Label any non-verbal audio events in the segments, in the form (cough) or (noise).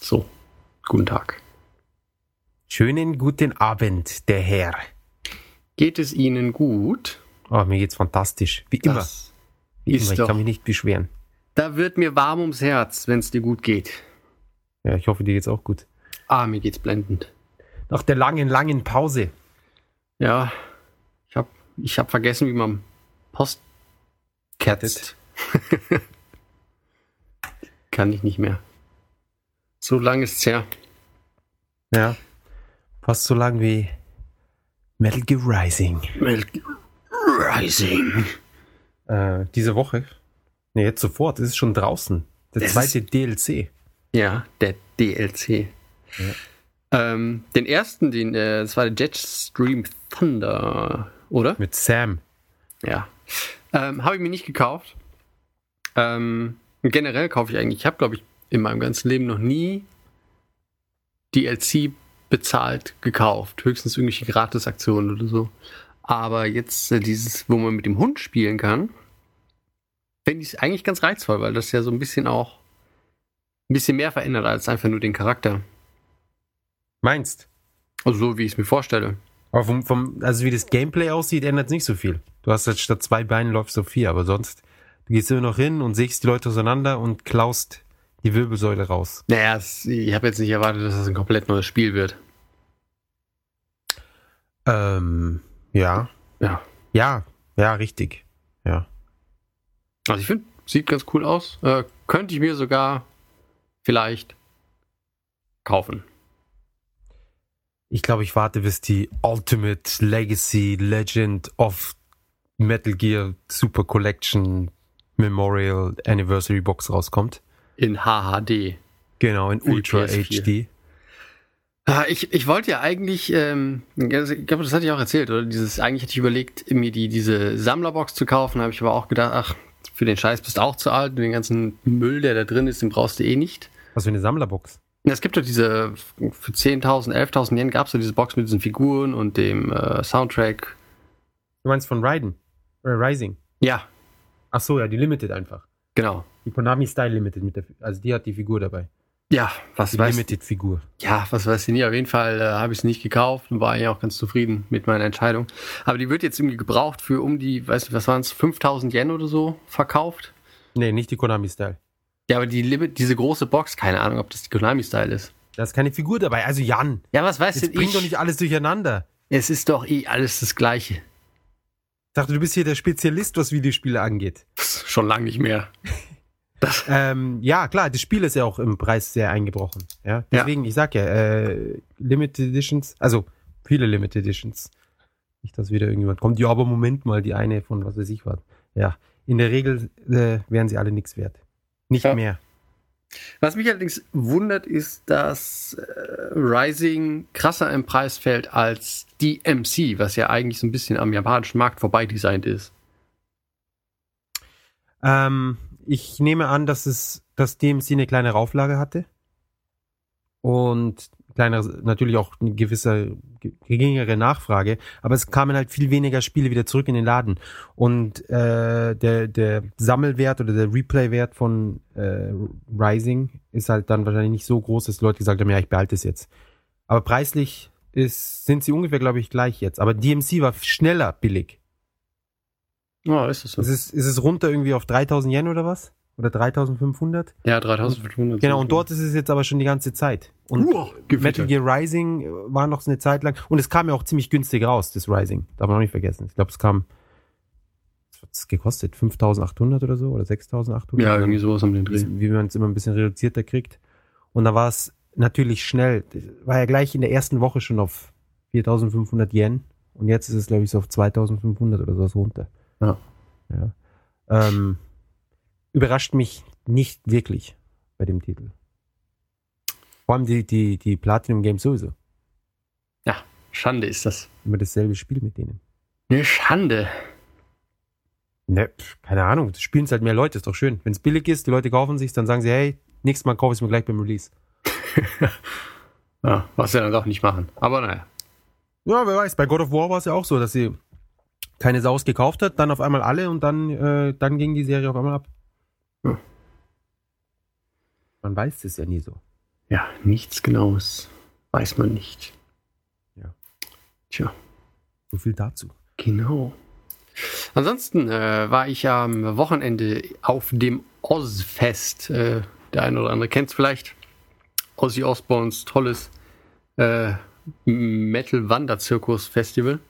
So, guten Tag. Schönen guten Abend, der Herr. Geht es Ihnen gut? Oh, mir geht's fantastisch. Wie immer. Das Wie ist immer. Ich doch- kann mich nicht beschweren. Da wird mir warm ums Herz, wenn es dir gut geht. Ja, ich hoffe, dir geht's auch gut. Ah, mir geht's blendend. Nach der langen, langen Pause. Ja, ich hab, ich hab vergessen, wie man Post kettet. (laughs) Kann ich nicht mehr. So lang ist's her. Ja. Fast so lang wie Metal Gear Rising. Rising. Äh, diese Woche. Ne, jetzt sofort. Es ist schon draußen. Der Das zweite DLC. Ja, der DLC. Ähm, den ersten, den, äh, das war der Jetstream Thunder, oder? Mit Sam. Ja. Ähm, habe ich mir nicht gekauft. Ähm, generell kaufe ich eigentlich, ich habe, glaube ich, in meinem ganzen Leben noch nie DLC bezahlt gekauft. Höchstens irgendwelche Gratisaktionen oder so. Aber jetzt äh, dieses, wo man mit dem Hund spielen kann, finde ich es eigentlich ganz reizvoll, weil das ja so ein bisschen auch ein bisschen mehr verändert als einfach nur den Charakter. Meinst? Also so, wie ich es mir vorstelle. Aber vom, vom, also wie das Gameplay aussieht, ändert es nicht so viel. Du hast jetzt statt zwei Beinen läufst du auf vier, aber sonst, du gehst immer noch hin und sägst die Leute auseinander und klaust die Wirbelsäule raus. Naja, ich habe jetzt nicht erwartet, dass das ein komplett neues Spiel wird. Ähm, ja. Ja. Ja, ja, richtig. Ja. Also ich finde, sieht ganz cool aus. Äh, könnte ich mir sogar vielleicht kaufen. Ich glaube, ich warte, bis die Ultimate Legacy Legend of Metal Gear Super Collection Memorial Anniversary Box rauskommt. In HHD. Genau, in Ultra PS4. HD. Ah, Ich, ich wollte ja eigentlich, ähm, ich glaube, das hatte ich auch erzählt, oder? Dieses, eigentlich hatte ich überlegt, mir die, diese Sammlerbox zu kaufen, habe ich aber auch gedacht, ach, für den Scheiß bist du auch zu alt und den ganzen Müll, der da drin ist, den brauchst du eh nicht. Was für eine Sammlerbox. Ja, Es gibt doch diese, für 10.000, 11.000 Yen gab es so diese Box mit diesen Figuren und dem äh, Soundtrack. Du meinst von Raiden? Äh, Rising. Ja, Ach so, ja, die Limited einfach. genau. Die Konami Style Limited mit der, also die hat die Figur dabei. Ja, was Die weiß Limited Figur. Ja, was weiß ich nie. Auf jeden Fall äh, habe ich es nicht gekauft und war eigentlich auch ganz zufrieden mit meiner Entscheidung. Aber die wird jetzt irgendwie gebraucht für um die, weißt du, was waren es, 5000 Yen oder so verkauft. Nee, nicht die Konami Style. Ja, aber die Limit, diese große Box, keine Ahnung, ob das die Konami-Style ist. Da ist keine Figur dabei. Also Jan, Ja, was weiß jetzt denn bring ich? doch nicht alles durcheinander. es ist doch eh alles das Gleiche. Ich dachte, du bist hier der Spezialist, was Videospiele angeht. Schon lange nicht mehr. (laughs) Ähm, ja, klar, das Spiel ist ja auch im Preis sehr eingebrochen. Ja, deswegen, ich sag ja, äh, Limited Editions, also viele Limited Editions. Nicht, dass wieder irgendjemand kommt. Ja, aber Moment mal, die eine von was weiß ich was. Ja, in der Regel äh, wären sie alle nichts wert. Nicht Ja. mehr. was mich allerdings wundert, ist, dass äh, Rising krasser im Preis fällt als die MC, was ja eigentlich so ein bisschen am japanischen Markt vorbei designt ist. Ähm, ich nehme an, dass es, dass DMC eine kleine Rauflage hatte. Und kleinere, natürlich auch eine gewisse ge- geringere Nachfrage, aber es kamen halt viel weniger Spiele wieder zurück in den Laden. Und äh, der, der Sammelwert oder der Replay-Wert von äh, Rising ist halt dann wahrscheinlich nicht so groß, dass Leute gesagt haben, ja, ich behalte es jetzt. Aber preislich ist, sind sie ungefähr, glaube ich, gleich jetzt. Aber DMC war schneller billig. Oh, ist das so? Ist es, ist es runter irgendwie auf 3000 Yen oder was? Oder 3500? Ja, 3500. Genau, und dort ist es jetzt aber schon die ganze Zeit. Und Uah, Metal Gear Rising äh, war noch so eine Zeit lang. Und es kam ja auch ziemlich günstig raus, das Rising. Darf man auch nicht vergessen. Ich glaube, es kam. Was hat es gekostet? 5800 oder so? Oder 6800? Ja, irgendwie sowas um den Dreh. wie, man es immer ein bisschen reduzierter kriegt. Und da war es natürlich schnell. War ja gleich in der ersten Woche schon auf 4500 Yen. Und jetzt ist es, glaube ich, so auf 2500 oder sowas runter. Ja. Ja. Ähm, überrascht mich nicht wirklich bei dem Titel. Vor allem die, die, die Platinum Games sowieso. Schande ist das. Immer dasselbe Spiel mit denen. Eine Schande. Ne, keine Ahnung. Das spielen es halt mehr Leute, ist doch schön. Wenn es billig ist, die Leute kaufen sich, dann sagen sie, hey, nächstes Mal kaufe ich es mir gleich beim Release. (laughs) Ja, was sie dann doch nicht machen. Aber naja. Ja, wer weiß. Bei God of War war es ja auch so, dass sie keine Saus gekauft hat, dann auf einmal alle und dann, äh, dann ging die Serie auf einmal ab. Ja. Man weiß es ja nie so. Ja, nichts Genaues weiß man nicht. Ja. Tja. So viel dazu. Genau. Ansonsten äh, war ich am Wochenende auf dem Ozfest. Äh, der eine oder andere kennt es vielleicht. Ozzy Osbournes tolles äh, Metal-Wanderzirkus-Festival.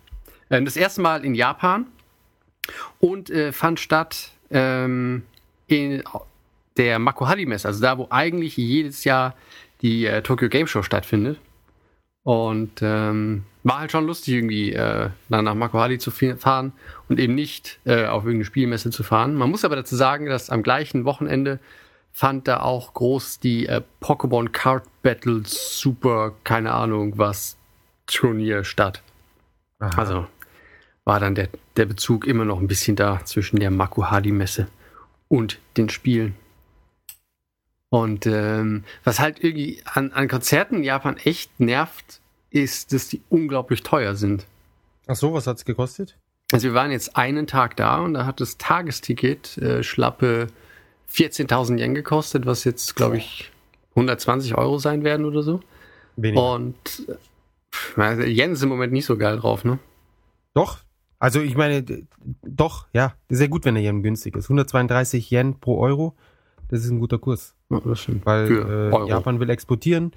Äh, das erste Mal in Japan und äh, fand statt ähm, in der Makuhari-Messe, also da, wo eigentlich jedes Jahr die äh, Tokyo Game Show stattfindet. Und ähm, war halt schon lustig, irgendwie äh, dann nach Makuhari zu fahren und eben nicht äh, auf irgendeine Spielmesse zu fahren. Man muss aber dazu sagen, dass am gleichen Wochenende fand da auch groß die äh, Pokémon Card Battle Super, keine Ahnung was, Turnier statt. Aha. Also war dann der, der Bezug immer noch ein bisschen da zwischen der Makuhari-Messe und den Spielen. Und ähm, was halt irgendwie an, an Konzerten in Japan echt nervt, ist, dass die unglaublich teuer sind. Ach so, was hat's gekostet? Also wir waren jetzt einen Tag da und da hat das Tagesticket äh, schlappe 14.000 Yen gekostet, was jetzt, glaube ich, 120 Euro sein werden oder so. Weniger. Und äh, Yen ist im Moment nicht so geil drauf, ne? Doch. Also ich meine, doch, ja. Sehr gut, wenn der Yen günstig ist. 132 Yen pro Euro, das ist ein guter Kurs. Ja, das stimmt. Weil äh, Japan will exportieren.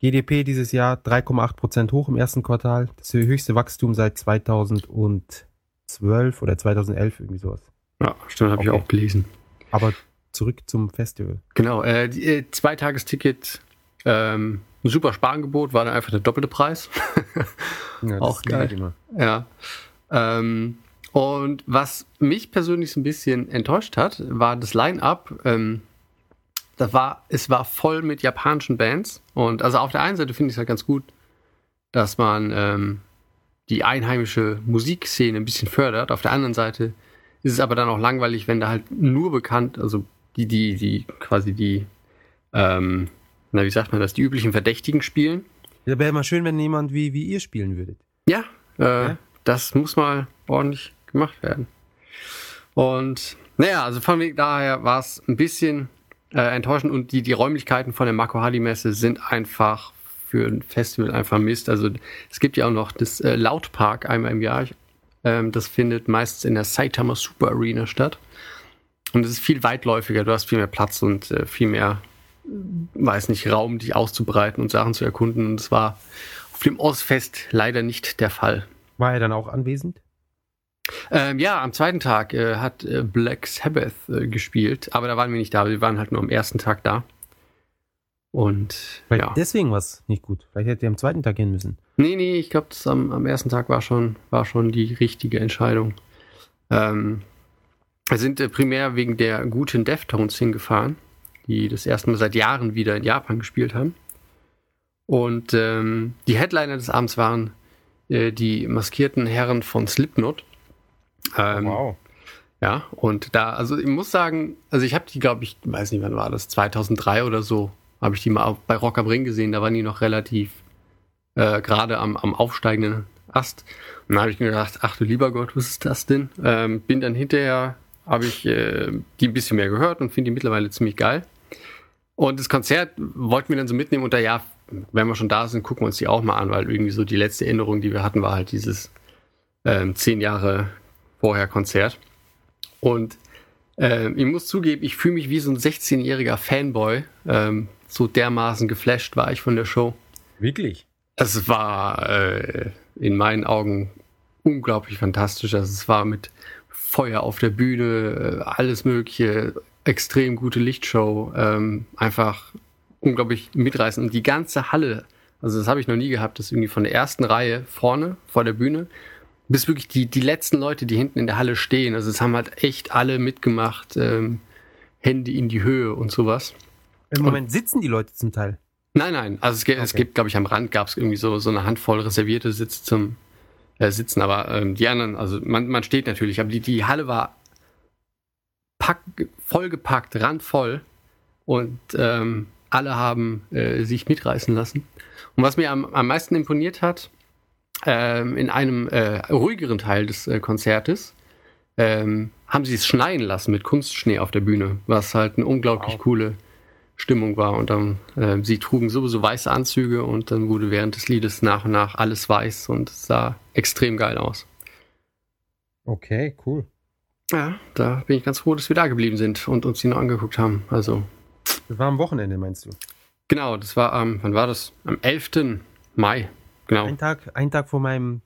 GDP dieses Jahr 3,8 Prozent hoch im ersten Quartal. Das höchste Wachstum seit 2012 oder 2011, irgendwie sowas. Ja, stimmt, habe okay. ich auch gelesen. Aber zurück zum Festival. Genau, äh, die, äh, Zweitagesticket, ähm, ein super Sparangebot, war dann einfach der doppelte Preis. (laughs) ja, auch geil. Immer. Ja. Ähm, und was mich persönlich so ein bisschen enttäuscht hat, war das Line-Up. Ähm, das war, es war voll mit japanischen Bands. Und also auf der einen Seite finde ich es halt ganz gut, dass man ähm, die einheimische Musikszene ein bisschen fördert. Auf der anderen Seite ist es aber dann auch langweilig, wenn da halt nur bekannt, also die, die, die, quasi die, ähm, na, wie sagt man das, die üblichen Verdächtigen spielen. Ja, wäre mal schön, wenn jemand wie, wie ihr spielen würdet. Ja, äh, ja, das muss mal ordentlich gemacht werden. Und naja, also von daher war es ein bisschen äh, enttäuschend und die, die Räumlichkeiten von der Makohali-Messe sind einfach für ein Festival einfach Mist. Also es gibt ja auch noch das äh, Lautpark einmal im Jahr. Ähm, das findet meistens in der Saitama Super Arena statt. Und es ist viel weitläufiger, du hast viel mehr Platz und äh, viel mehr, weiß nicht, Raum, dich auszubreiten und Sachen zu erkunden. Und es war auf dem Ozfest leider nicht der Fall. War er dann auch anwesend? Ähm, ja, am zweiten Tag äh, hat äh, Black Sabbath äh, gespielt, aber da waren wir nicht da, wir waren halt nur am ersten Tag da. Und Vielleicht ja. deswegen war es nicht gut. Vielleicht hätte er am zweiten Tag gehen müssen. Nee, nee, ich glaube, am, am ersten Tag war schon, war schon die richtige Entscheidung. Ähm, wir sind äh, primär wegen der guten Deftones hingefahren, die das erste Mal seit Jahren wieder in Japan gespielt haben. Und ähm, die Headliner des Abends waren äh, die maskierten Herren von Slipknot. Ähm, wow. Ja, und da, also ich muss sagen, also ich habe die, glaube ich, weiß nicht, wann war das, 2003 oder so, habe ich die mal bei Rock am Ring gesehen, da waren die noch relativ äh, gerade am, am aufsteigenden Ast. Und dann habe ich mir gedacht, ach du lieber Gott, was ist das denn? Ähm, bin dann hinterher, habe ich äh, die ein bisschen mehr gehört und finde die mittlerweile ziemlich geil. Und das Konzert wollten wir dann so mitnehmen und da ja, wenn wir schon da sind, gucken wir uns die auch mal an, weil irgendwie so die letzte Erinnerung, die wir hatten, war halt dieses ähm, zehn Jahre vorher Konzert. Und äh, ich muss zugeben, ich fühle mich wie so ein 16-jähriger Fanboy, ähm, so dermaßen geflasht war ich von der Show. Wirklich? Es war äh, in meinen Augen unglaublich fantastisch. Also es war mit Feuer auf der Bühne, äh, alles Mögliche, extrem gute Lichtshow, ähm, einfach unglaublich mitreißend. Und die ganze Halle, also das habe ich noch nie gehabt, dass irgendwie von der ersten Reihe vorne vor der Bühne bis wirklich die, die letzten Leute, die hinten in der Halle stehen. Also es haben halt echt alle mitgemacht, ähm, Hände in die Höhe und sowas. Im Moment sitzen die Leute zum Teil. Nein, nein. Also es, okay. es gibt, glaube ich, am Rand gab es irgendwie so, so eine Handvoll reservierte Sitze zum äh, Sitzen. Aber ähm, die anderen, also man, man steht natürlich, aber die, die Halle war pack, vollgepackt, randvoll. Und ähm, alle haben äh, sich mitreißen lassen. Und was mir am, am meisten imponiert hat, ähm, in einem äh, ruhigeren Teil des äh, Konzertes, ähm, haben sie es schneien lassen mit Kunstschnee auf der Bühne, was halt eine unglaublich wow. coole Stimmung war. Und dann, äh, sie trugen sowieso weiße Anzüge und dann wurde während des Liedes nach und nach alles weiß und es sah extrem geil aus. Okay, cool. Ja, da bin ich ganz froh, dass wir da geblieben sind und uns die noch angeguckt haben. Also. Das war am Wochenende, meinst du? Genau, das war am, wann war das? Am 11. Mai. Genau. Ein Tag, ein Tag vor meinem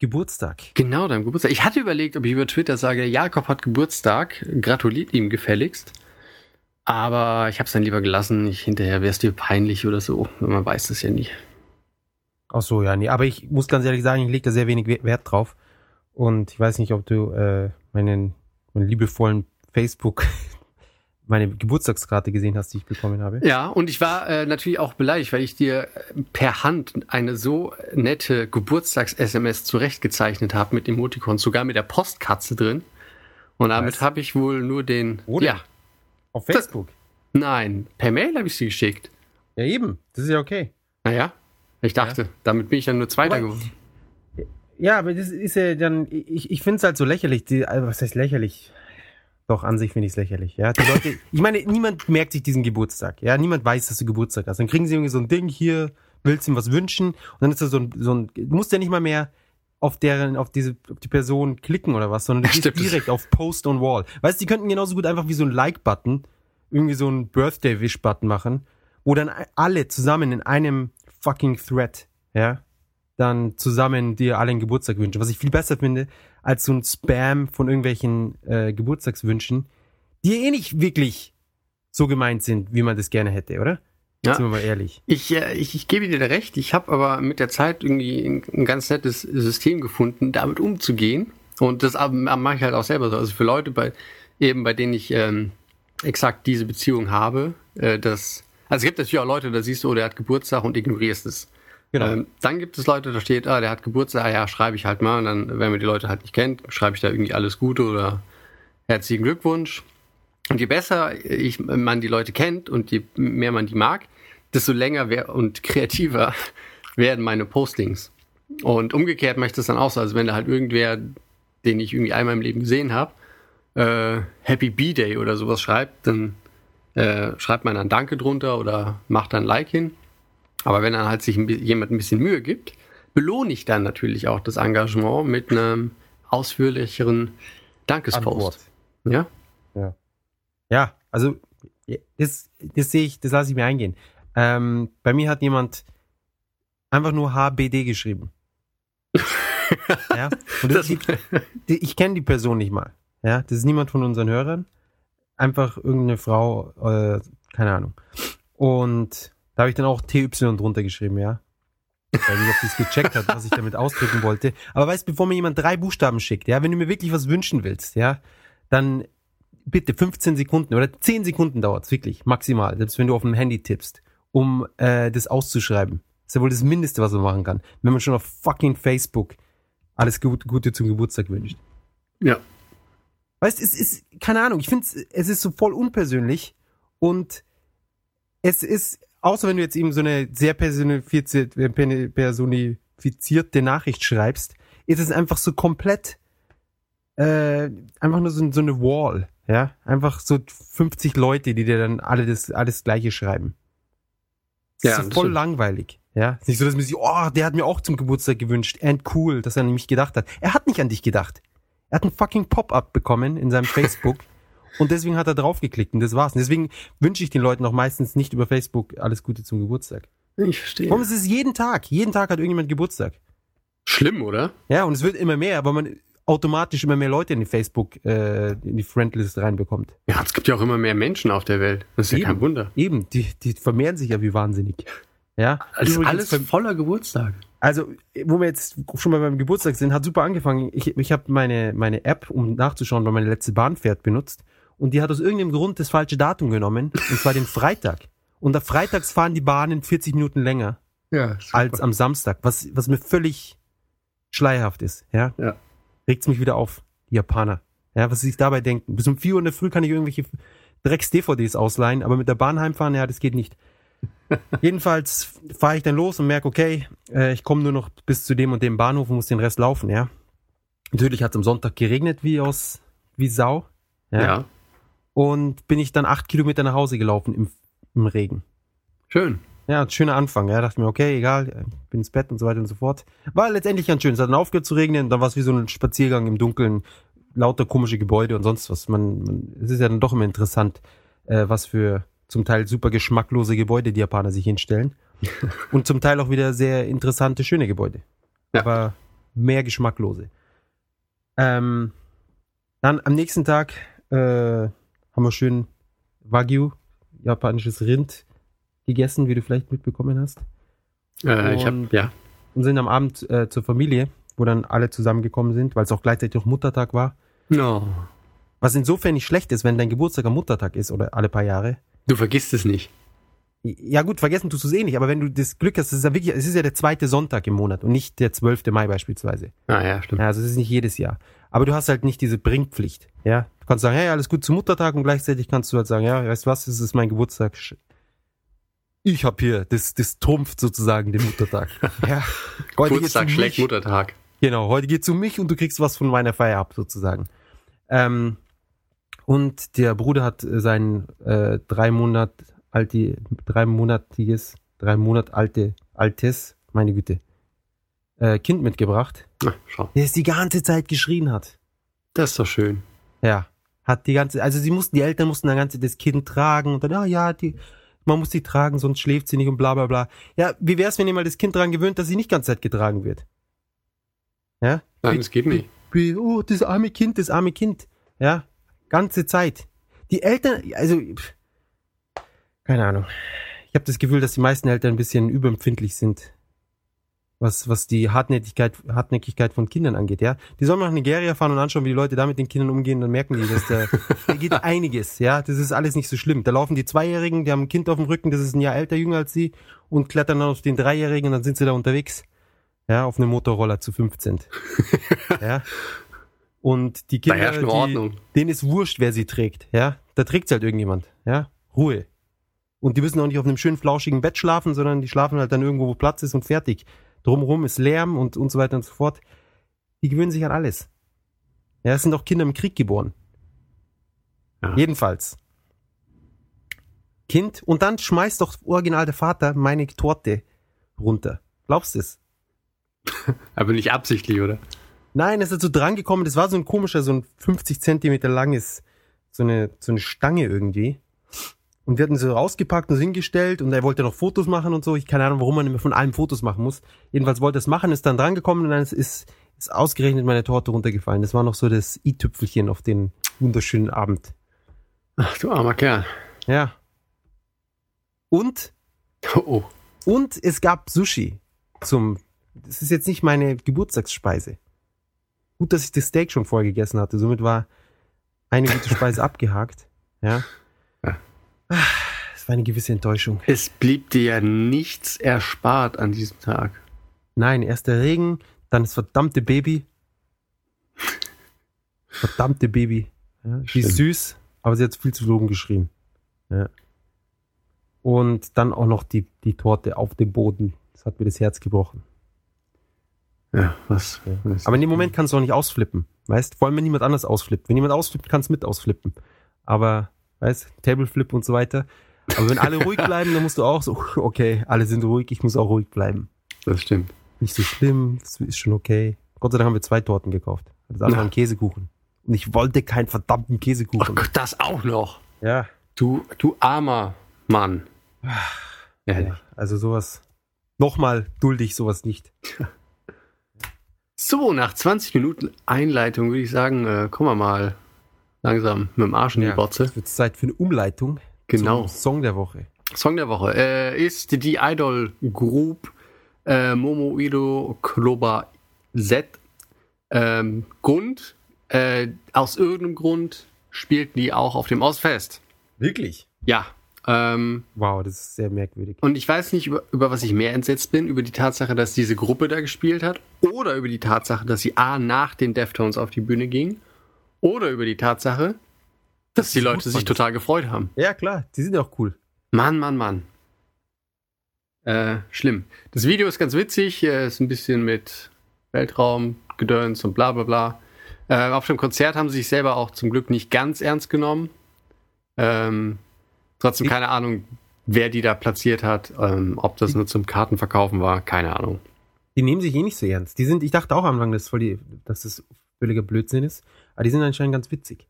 Geburtstag. Genau, deinem Geburtstag. Ich hatte überlegt, ob ich über Twitter sage, Jakob hat Geburtstag, gratuliert ihm gefälligst. Aber ich habe es dann lieber gelassen. Ich, hinterher wäre es dir peinlich oder so. Man weiß das ja nie. Ach so, ja, nee. Aber ich muss ganz ehrlich sagen, ich lege da sehr wenig Wert drauf. Und ich weiß nicht, ob du äh, meinen, meinen liebevollen Facebook, meine Geburtstagskarte gesehen hast, die ich bekommen habe. Ja, und ich war äh, natürlich auch beleidigt, weil ich dir per Hand eine so nette Geburtstags-SMS zurechtgezeichnet habe mit Emoticons, sogar mit der Postkatze drin. Und damit habe ich wohl nur den. Oder? Ja. Auf Facebook? Das, nein, per Mail habe ich sie geschickt. Ja, eben. Das ist ja okay. Naja, ich dachte, ja. damit bin ich dann nur Zweiter geworden. Ja, aber das ist ja dann, ich, ich finde es halt so lächerlich. Die, also was heißt lächerlich? Doch, an sich finde ich es lächerlich. Ja, die Leute, ich meine, niemand merkt sich diesen Geburtstag. Ja, niemand weiß, dass du Geburtstag hast. Dann kriegen sie irgendwie so ein Ding hier, willst du ihm was wünschen? Und dann ist da so ein, so ein, du musst ja nicht mal mehr auf deren, auf diese, auf die Person klicken oder was, sondern du gehst direkt auf Post on Wall. Weißt du, die könnten genauso gut einfach wie so ein Like-Button, irgendwie so ein Birthday-Wish-Button machen, wo dann alle zusammen in einem fucking Thread, ja, dann zusammen dir alle einen Geburtstag wünschen. Was ich viel besser finde, als so ein Spam von irgendwelchen äh, Geburtstagswünschen, die eh nicht wirklich so gemeint sind, wie man das gerne hätte, oder? Ja. Sind wir mal ehrlich. Ich, äh, ich, ich gebe dir recht. Ich habe aber mit der Zeit irgendwie ein, ein, ganz nettes System gefunden, damit umzugehen. Und das mache ich halt auch selber so. Also für Leute, bei, eben bei denen ich ähm, exakt diese Beziehung habe, äh, das, also es gibt natürlich auch Leute, da siehst du, oh, der hat Geburtstag und ignorierst es. Genau. Ähm, dann gibt es Leute, da steht, ah, der hat Geburtstag, ah, ja, schreibe ich halt mal. Und dann, wenn man die Leute halt nicht kennt, schreibe ich da irgendwie alles Gute oder herzlichen Glückwunsch. Und je besser ich, man die Leute kennt und je mehr man die mag, desto länger und kreativer (laughs) werden meine Postings. Und umgekehrt ich das dann auch so. Also wenn da halt irgendwer, den ich irgendwie einmal im Leben gesehen habe, äh, Happy B-Day oder sowas schreibt, dann äh, schreibt man dann Danke drunter oder macht dann Like hin. Aber wenn dann halt sich jemand ein bisschen Mühe gibt, belohne ich dann natürlich auch das Engagement mit einem ausführlicheren Dankespost. Ja? Ja. Ja, also das, das sehe ich, das lasse ich mir eingehen. Ähm, bei mir hat jemand einfach nur HBD geschrieben. (laughs) ja? Und das, ich, ich kenne die Person nicht mal. Ja, das ist niemand von unseren Hörern. Einfach irgendeine Frau, äh, keine Ahnung. Und da habe ich dann auch TY drunter geschrieben, ja. Weil ich, ob es gecheckt hat, was ich damit ausdrücken wollte. Aber weißt, bevor mir jemand drei Buchstaben schickt, ja, wenn du mir wirklich was wünschen willst, ja, dann bitte 15 Sekunden oder 10 Sekunden dauert's wirklich, maximal, selbst wenn du auf dem Handy tippst um äh, das auszuschreiben. Das ist ja wohl das Mindeste, was man machen kann, wenn man schon auf fucking Facebook alles Gute zum Geburtstag wünscht. Ja. Weißt, es ist, keine Ahnung, ich finde es ist so voll unpersönlich und es ist, außer wenn du jetzt eben so eine sehr personifizierte, personifizierte Nachricht schreibst, ist es einfach so komplett, äh, einfach nur so, so eine Wall, ja, einfach so 50 Leute, die dir dann alle das, alles Gleiche schreiben. Das ja, ist so voll langweilig. Ja, ist nicht so, dass man sich, oh, der hat mir auch zum Geburtstag gewünscht. And cool, dass er an mich gedacht hat. Er hat nicht an dich gedacht. Er hat ein fucking Pop-up bekommen in seinem (laughs) Facebook und deswegen hat er draufgeklickt und das war's. Und deswegen wünsche ich den Leuten auch meistens nicht über Facebook alles Gute zum Geburtstag. Ich verstehe. Warum ist es jeden Tag? Jeden Tag hat irgendjemand Geburtstag. Schlimm, oder? Ja, und es wird immer mehr, weil man automatisch immer mehr Leute in die Facebook, äh, in die Friendlist reinbekommt. Ja, es gibt ja auch immer mehr Menschen auf der Welt. Das ist eben, ja kein Wunder. Eben, die, die vermehren sich ja wie wahnsinnig. Ja. Also alles voller Geburtstag. Also, wo wir jetzt schon mal beim Geburtstag sind, hat super angefangen. Ich, ich habe meine, meine App, um nachzuschauen, weil meine letzte Bahn fährt, benutzt. Und die hat aus irgendeinem Grund das falsche Datum genommen. Und zwar den Freitag. Und da freitags fahren die Bahnen 40 Minuten länger. Ja, als am Samstag. Was, was mir völlig schleierhaft ist. Ja. ja regt's mich wieder auf, die Japaner. Ja, was sie sich dabei denken. Bis um 4 Uhr in der Früh kann ich irgendwelche Drecks-DVDs ausleihen, aber mit der Bahn heimfahren, ja, das geht nicht. (laughs) Jedenfalls fahre ich dann los und merke, okay, äh, ich komme nur noch bis zu dem und dem Bahnhof und muss den Rest laufen, ja. Natürlich hat es am Sonntag geregnet wie aus, wie Sau. Ja. ja. Und bin ich dann acht Kilometer nach Hause gelaufen im im Regen. Schön. Ja, ein schöner Anfang. Ja, dachte mir, okay, egal, ich bin ins Bett und so weiter und so fort. War letztendlich ganz schön. Es hat dann aufgehört zu regnen, dann war es wie so ein Spaziergang im Dunkeln, lauter komische Gebäude und sonst was. Man, man es ist ja dann doch immer interessant, äh, was für zum Teil super geschmacklose Gebäude die Japaner sich hinstellen. (laughs) und zum Teil auch wieder sehr interessante, schöne Gebäude. Ja. Aber mehr geschmacklose. Ähm, dann am nächsten Tag äh, haben wir schön Wagyu, japanisches Rind, gegessen, wie du vielleicht mitbekommen hast. Äh, ich hab, ja. Und sind am Abend äh, zur Familie, wo dann alle zusammengekommen sind, weil es auch gleichzeitig auch Muttertag war. No. Was insofern nicht schlecht ist, wenn dein Geburtstag am Muttertag ist oder alle paar Jahre. Du vergisst es nicht. Ja gut, vergessen tust du es eh nicht, aber wenn du das Glück hast, es ist ja wirklich, es ist ja der zweite Sonntag im Monat und nicht der 12. Mai beispielsweise. Ah ja, stimmt. Ja, also es ist nicht jedes Jahr. Aber du hast halt nicht diese Bringpflicht. Ja, du kannst sagen, hey, alles gut zum Muttertag und gleichzeitig kannst du halt sagen, ja, weißt du was, es ist mein Geburtstag. Ich hab hier, das, das trumpft sozusagen den Muttertag. (laughs) ja. Heute geht's Geburtstag um schlecht mich. Muttertag. Genau, heute geht's um mich und du kriegst was von meiner Feier ab, sozusagen. Ähm, und der Bruder hat äh, sein äh, drei Monat alte, dreimonatiges, drei Monat alte, altes, meine Güte, äh, Kind mitgebracht, Na, schau. der es die ganze Zeit geschrien hat. Das ist doch schön. Ja, hat die ganze, also sie mussten, die Eltern mussten dann ganze das Kind tragen und dann, ah ja, die, man muss sie tragen, sonst schläft sie nicht und bla bla bla. Ja, wie wär's, wenn ihr mal das Kind daran gewöhnt, dass sie nicht ganze Zeit getragen wird? Ja? Nein, das geht nicht. Oh, das arme Kind, das arme Kind. Ja, ganze Zeit. Die Eltern, also, keine Ahnung. Ich habe das Gefühl, dass die meisten Eltern ein bisschen überempfindlich sind, was, was die Hartnäckigkeit, Hartnäckigkeit von Kindern angeht, ja. Die sollen nach Nigeria fahren und anschauen, wie die Leute da mit den Kindern umgehen, dann merken die, dass da, (laughs) da geht einiges, ja. Das ist alles nicht so schlimm. Da laufen die Zweijährigen, die haben ein Kind auf dem Rücken, das ist ein Jahr älter, jünger als sie, und klettern dann auf den Dreijährigen und dann sind sie da unterwegs. Ja, auf einem Motorroller zu 15. (laughs) ja. Und die Kinder, die, Ordnung. denen ist wurscht, wer sie trägt. Ja, da trägt halt irgendjemand. Ja, Ruhe. Und die müssen auch nicht auf einem schönen flauschigen Bett schlafen, sondern die schlafen halt dann irgendwo, wo Platz ist und fertig. Drumherum ist Lärm und, und so weiter und so fort. Die gewöhnen sich an alles. Ja, es sind auch Kinder im Krieg geboren. Ja. Jedenfalls. Kind, und dann schmeißt doch original der Vater meine Torte runter. Glaubst du es? (laughs) Aber nicht absichtlich, oder? Nein, es ist so dran gekommen. Das war so ein komischer, so ein 50 Zentimeter langes, so eine, so eine Stange irgendwie. Und wir hatten sie rausgepackt und hingestellt und er wollte noch Fotos machen und so. Ich keine Ahnung, warum man immer von allem Fotos machen muss. Jedenfalls wollte er es machen, ist dann dran gekommen und dann ist, ist, ist ausgerechnet meine Torte runtergefallen. Das war noch so das i-Tüpfelchen auf den wunderschönen Abend. Ach, du armer Kerl. Ja. Und Oh, oh. Und es gab Sushi zum. Das ist jetzt nicht meine Geburtstagsspeise. Gut, dass ich das Steak schon vorher gegessen hatte. Somit war eine gute Speise (laughs) abgehakt. Ja. Es war eine gewisse Enttäuschung. Es blieb dir ja nichts erspart an diesem Tag. Nein, erst der Regen, dann das verdammte Baby. (laughs) Verdammte Baby. Ja, die ist süß, aber sie hat viel zu Logen geschrien. Ja. Und dann auch noch die, die Torte auf dem Boden. Das hat mir das Herz gebrochen. Ja, was? Ja. was- Aber in dem Moment kannst du auch nicht ausflippen. Weißt? Vor allem, wenn jemand anders ausflippt. Wenn jemand ausflippt, kannst du mit ausflippen. Aber, weißt, Tableflip und so weiter. Aber wenn alle ruhig bleiben, dann musst du auch so, (laughs) okay, alle sind ruhig, ich muss auch ruhig bleiben. Das stimmt. Nicht so schlimm, es ist schon okay. Gott sei Dank haben wir zwei Torten gekauft. Das andere Ja. war ein Käsekuchen. Und ich wollte keinen verdammten Ach Käsekuchen. Gott, das auch noch. ja, Du, du armer Mann. Ehrlich. ja, also sowas. Nochmal dulde ich sowas nicht. (laughs) So, nach 20 Minuten Einleitung würde ich sagen, äh, kommen wir mal langsam mit dem Arsch in die Botze. Es wird Zeit für eine Umleitung. Genau. Zum Song der Woche. Song der Woche äh, ist die Idol Group äh, Momoido Kloba Z. Ähm, Grund, äh, aus irgendeinem Grund spielten die auch auf dem Ausfest. Wirklich? Ja. Ähm, Wow, das ist sehr merkwürdig. und ich weiß nicht, über, über was ich mehr entsetzt bin, über die Tatsache, dass diese Gruppe da gespielt hat, oder über die Tatsache, dass sie A nach den Deftones auf die Bühne ging, oder über die Tatsache, dass die Leute sich total gefreut haben. Ja, klar, die sind ja auch cool. Mann, Mann, Mann. Äh, schlimm. Das Video ist ganz witzig, äh, ist ein bisschen mit Weltraum, Gedöns und bla bla bla. Äh, auf dem Konzert haben sie sich selber auch zum Glück nicht ganz ernst genommen. Ähm, trotzdem keine Ahnung, wer die da platziert hat, ähm, ob das nur zum Kartenverkaufen war, keine Ahnung. Die nehmen sich eh nicht so ernst. Die sind, ich dachte auch am Anfang, dass, voll die, dass das völliger Blödsinn ist, aber die sind anscheinend ganz witzig.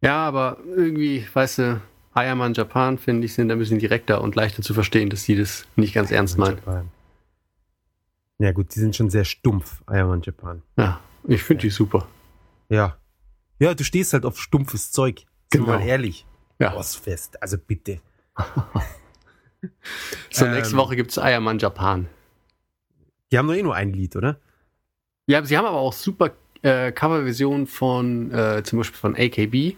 Ja, aber irgendwie, weißt du, Ayaman Japan, finde ich, sind ein bisschen direkter und leichter zu verstehen, dass die das nicht ganz ernst meinen. Japan. Ja gut, die sind schon sehr stumpf, Ayaman Japan. Ja, ich finde die super. Ja. Ja, du stehst halt auf stumpfes Zeug. Sind Genau. mal ehrlich. Ja. Ostfest, also bitte. (laughs) So, Ähm. nächste Woche gibt's Ayaman Japan. Die haben doch eh nur ein Lied, oder? Ja, sie haben aber auch super äh, Coverversionen von, äh, zum Beispiel von AKB.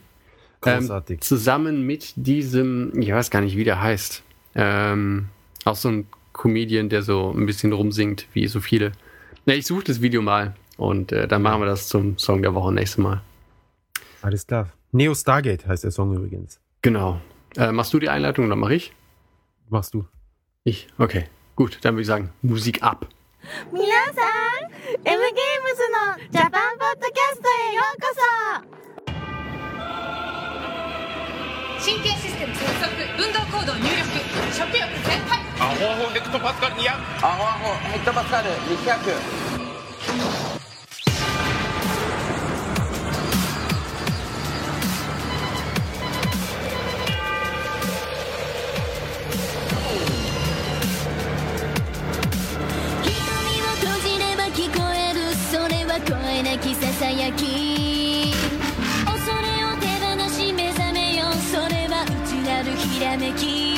Großartig. Ähm, zusammen mit diesem, ich weiß gar nicht, wie der heißt. Ähm, auch so ein Comedian, der so ein bisschen rumsingt, wie so viele. Ja, ich suche das Video mal und äh, dann machen wir das zum Song der Woche nächstes Mal. Alles klar. Neo Stargate heißt der Song übrigens. Genau. Äh, machst du die Einleitung oder mache ich? Machst du. Ich. Okay. Gut, dann würde ich sagen, Musik ab. 皆さん M ゲームズのジャパンポッドキャストへようこそ。神経システム接続運動コードを入力食欲全開。アホアホヘクトパスカル200アホアホヘクトパスカル200輝き。恐れを手放し目覚めよう。それは内なるひらめき。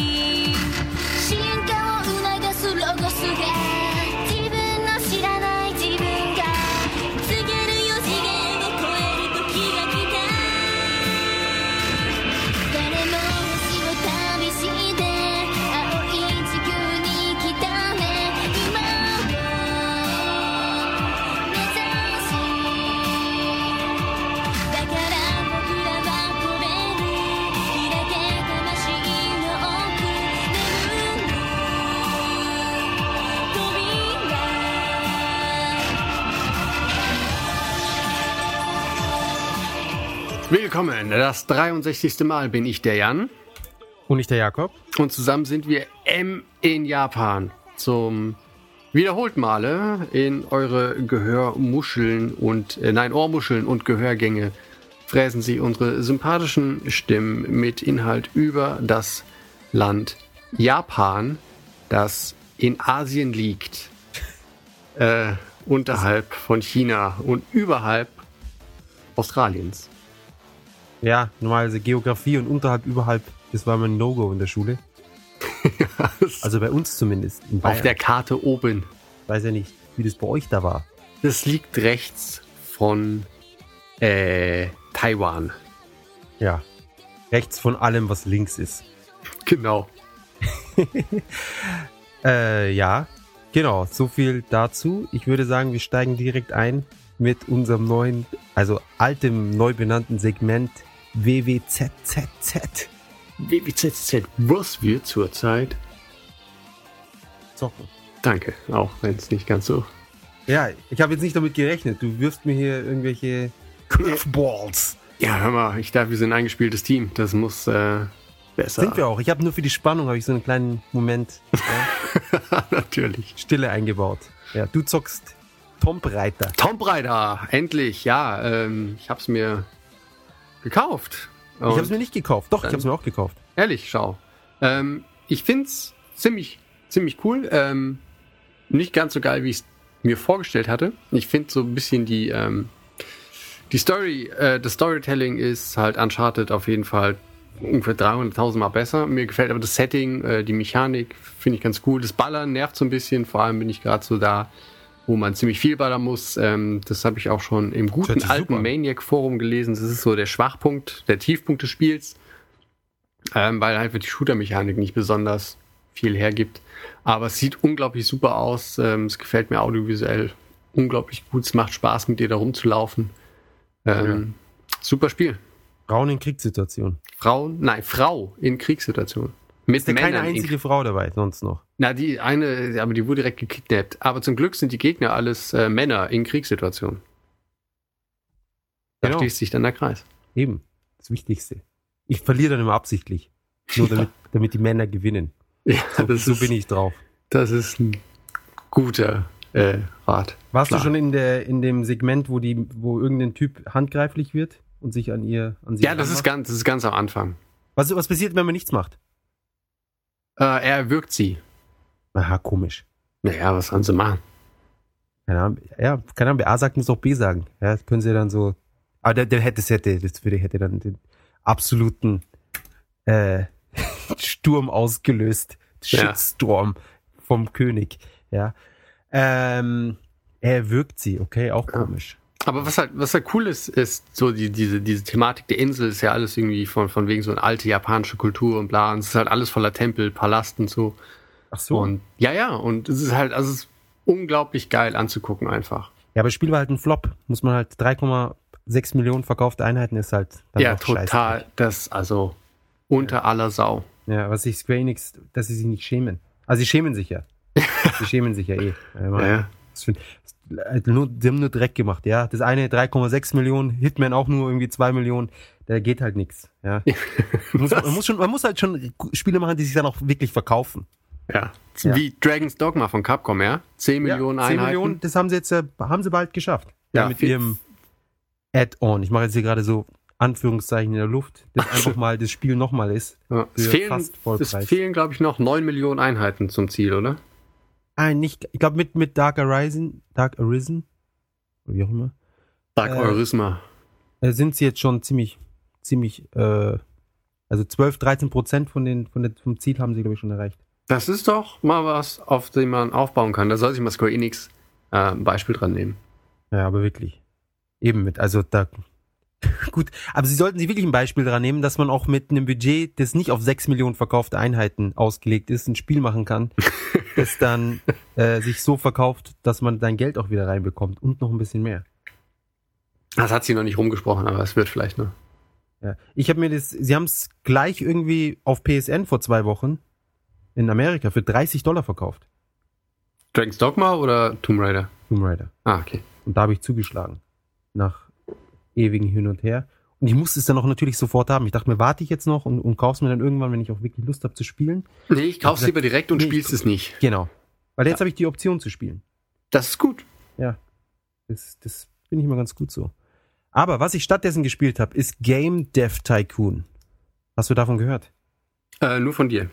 Willkommen. Das 63. Mal bin ich der Jan. Und nicht der Jakob? Und zusammen sind wir M in Japan. Zum wiederholten Male in eure Gehörmuscheln und, äh, nein, Ohrmuscheln und Gehörgänge fräsen sie unsere sympathischen Stimmen mit Inhalt über das Land Japan, das in Asien liegt. Äh, unterhalb von China und überhalb Australiens. Ja, normalerweise Geografie und unterhalb, überhalb, das war mein No-Go in der Schule. (laughs) Also bei uns zumindest. In Auf der Karte oben. Weiß ja nicht, wie das bei euch da war. Das liegt rechts von äh, Taiwan. Ja. Rechts von allem, was links ist. Genau. (laughs) Äh, ja, genau, so viel dazu. Ich würde sagen, wir steigen direkt ein mit unserem neuen, also altem, neu benannten Segment WWZZZ. WWZZ, was wir zurzeit. Zocken. Danke, auch wenn es nicht ganz so. Ja, ich habe jetzt nicht damit gerechnet. Du wirfst mir hier irgendwelche Curveballs. Ja, hör mal, ich dachte, wir sind ein eingespieltes Team. Das muss äh, besser. Sind wir auch. Ich habe nur für die Spannung habe ich so einen kleinen Moment (laughs) ja, Natürlich. Stille eingebaut. Ja, du zockst Tomb Raider. Tomb Raider, endlich, ja. Ähm, ich hab's mir gekauft. Ich habe es Und- mir nicht gekauft. Doch, ich habe es mir auch gekauft. Ehrlich, schau. Ähm, ich find's ziemlich, ziemlich cool. Ähm, nicht ganz so geil, wie ich es mir vorgestellt hatte. Ich finde so ein bisschen die, ähm, die Story, äh, das Storytelling ist halt Uncharted auf jeden Fall ungefähr 300.000 Mal besser. Mir gefällt aber das Setting, äh, die Mechanik finde ich ganz cool. Das Ballern nervt so ein bisschen. Vor allem bin ich gerade so da, wo man ziemlich viel ballern muss. Ähm, das habe ich auch schon im guten alten super an. Maniac Forum gelesen. Das ist so der Schwachpunkt, der Tiefpunkt des Spiels ähm, weil halt die Shooter-Mechanik nicht besonders viel hergibt. Aber es sieht unglaublich super aus. Ähm, es gefällt mir audiovisuell unglaublich gut. Es macht Spaß, mit dir da rumzulaufen. Ähm, Super Spiel. Frauen in Kriegssituationen. Frauen, nein, Frau in Kriegssituationen. Mit Ist ja keine in- einzige Frau dabei, sonst noch. Na, die eine, aber die wurde direkt gekidnappt. Aber zum Glück sind die Gegner alles äh, Männer in Kriegssituationen. Da Genau. schließt sich dann der Kreis. Eben. Das Wichtigste. Ich verliere dann immer absichtlich. Nur damit, (laughs) damit die Männer gewinnen. Ja, das, so ist, bin ich drauf. das ist ein guter äh, Rat. Warst Klar. du schon in der in dem Segment, wo die wo irgendein Typ handgreiflich wird und sich an ihr an sie Ja, das ist, ganz, das ist ganz am Anfang. was was passiert, wenn man nichts macht? Äh, er erwürgt sie. Aha, komisch. Naja, was sollen sie machen? Keine Ahnung, ja, keine Ahnung, wer A sagt, muss auch B sagen. Ja, können sie dann so. Aber der, der hätte, das hätte, das würde, hätte dann den absoluten äh, (laughs) Sturm ausgelöst. Ja. Shitstorm vom König. Ja. Ähm, er wirkt sie, okay, auch Ja. komisch. Aber was halt, was halt cool ist, ist so die, diese, diese Thematik der Insel ist ja alles irgendwie von, von wegen so eine alte japanische Kultur und bla. Und es ist halt alles voller Tempel, Palast und so. Ach so. Und ja, ja, und es ist halt, also es ist unglaublich geil anzugucken einfach. ja, aber das Spiel war halt ein Flop. Muss man halt 3,6 Millionen verkaufte Einheiten ist halt dann ja, total. Das, also unter aller Sau. Ja, was sich Square Enix, dass sie sich nicht schämen. Also sie schämen sich ja. (laughs) sie schämen sich ja eh. Ja, Ja, ja. Das- nur, die haben nur Dreck gemacht, ja. Das eine 3,6 Millionen, Hitman auch nur irgendwie 2 Millionen, da geht halt nichts. Ja. Man, muss, (laughs) man, muss schon, man muss halt schon Spiele machen, die sich dann auch wirklich verkaufen. Ja. Ja. Wie Dragon's Dogma von Capcom, ja? 10 Millionen 10 Einheiten. Millionen, das haben sie jetzt, äh, haben sie bald geschafft. Ja, Ja, mit ihrem Add-on. Ich mache jetzt hier gerade so Anführungszeichen in der Luft, das (laughs) einfach mal das Spiel nochmal ist. Ja. Es fehlen, es fehlen glaube ich, noch 9 Millionen Einheiten zum Ziel, oder? Ah, nicht, ich glaube mit, mit Dark Arisen, Dark Arisen, wie auch immer, Dark Äh, Eurisma. äh, sind sie jetzt schon ziemlich, ziemlich, äh, also 12, 13 Prozent von den, von der, vom Ziel haben sie, glaube ich, schon erreicht. Das ist doch mal was, auf dem man aufbauen kann. Da soll sich mal Square Enix äh, ein Beispiel dran nehmen. Ja, aber wirklich. Eben mit, also da, (laughs) gut, aber sie sollten sich wirklich ein Beispiel dran nehmen, dass man auch mit einem Budget, das nicht auf 6 Millionen verkaufte Einheiten ausgelegt ist, ein Spiel machen kann, (laughs) das dann äh, sich so verkauft, dass man sein Geld auch wieder reinbekommt und noch ein bisschen mehr. Das hat sie noch nicht rumgesprochen, aber es wird vielleicht noch. Ja. Ich habe mir das, sie haben es gleich irgendwie auf PSN vor zwei Wochen in Amerika für 30 Dollar verkauft. Dragon's Dogma oder Tomb Raider? Tomb Raider. Ah, okay. Und da habe ich zugeschlagen. Nach ewigen Hin und Her. Und ich musste es dann auch natürlich sofort haben. Ich dachte mir, warte ich jetzt noch und, und kauf's mir dann irgendwann, wenn ich auch wirklich Lust habe zu spielen. Nee, ich kauf's Ja, lieber direkt und nee, spielst es nicht. Genau. Weil jetzt habe ich die Option zu spielen. Das ist gut. Ja. Das, das finde ich mal ganz gut so. Aber was ich stattdessen gespielt habe, ist Game Dev Tycoon. Hast du davon gehört? Äh, nur von dir.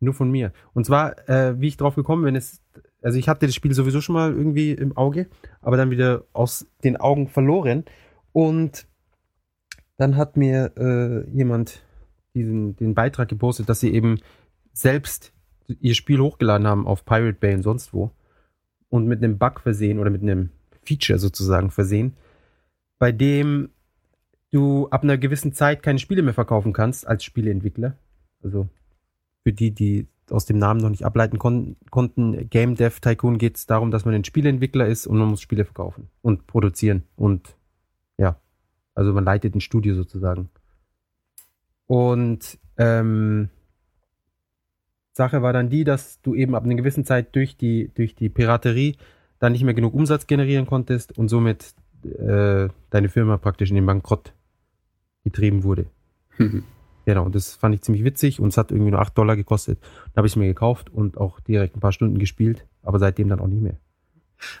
Nur von mir. Und zwar, äh, wie ich drauf gekommen bin, ist, also ich hatte das Spiel sowieso schon mal irgendwie im Auge, aber dann wieder aus den Augen verloren. Und dann hat mir äh, jemand diesen, den Beitrag gepostet, dass sie eben selbst ihr Spiel hochgeladen haben auf Pirate Bay und sonst wo. Und mit einem Bug versehen oder mit einem Feature sozusagen versehen, bei dem du ab einer gewissen Zeit keine Spiele mehr verkaufen kannst als Spieleentwickler. Also für die, die aus dem Namen noch nicht ableiten kon konnten, Game Dev Tycoon geht es darum, dass man ein Spieleentwickler ist und man muss Spiele verkaufen und produzieren. Und also man leitet ein Studio sozusagen. Und ähm, Sache war dann die, dass du eben ab einer gewissen Zeit durch die, durch die Piraterie dann nicht mehr genug Umsatz generieren konntest und somit äh, deine Firma praktisch in den Bankrott getrieben wurde. Mhm. (laughs) Genau, und das fand ich ziemlich witzig und es hat irgendwie nur 8 Dollar gekostet. Dann habe ich es mir gekauft und auch direkt ein paar Stunden gespielt, aber seitdem dann auch nicht mehr.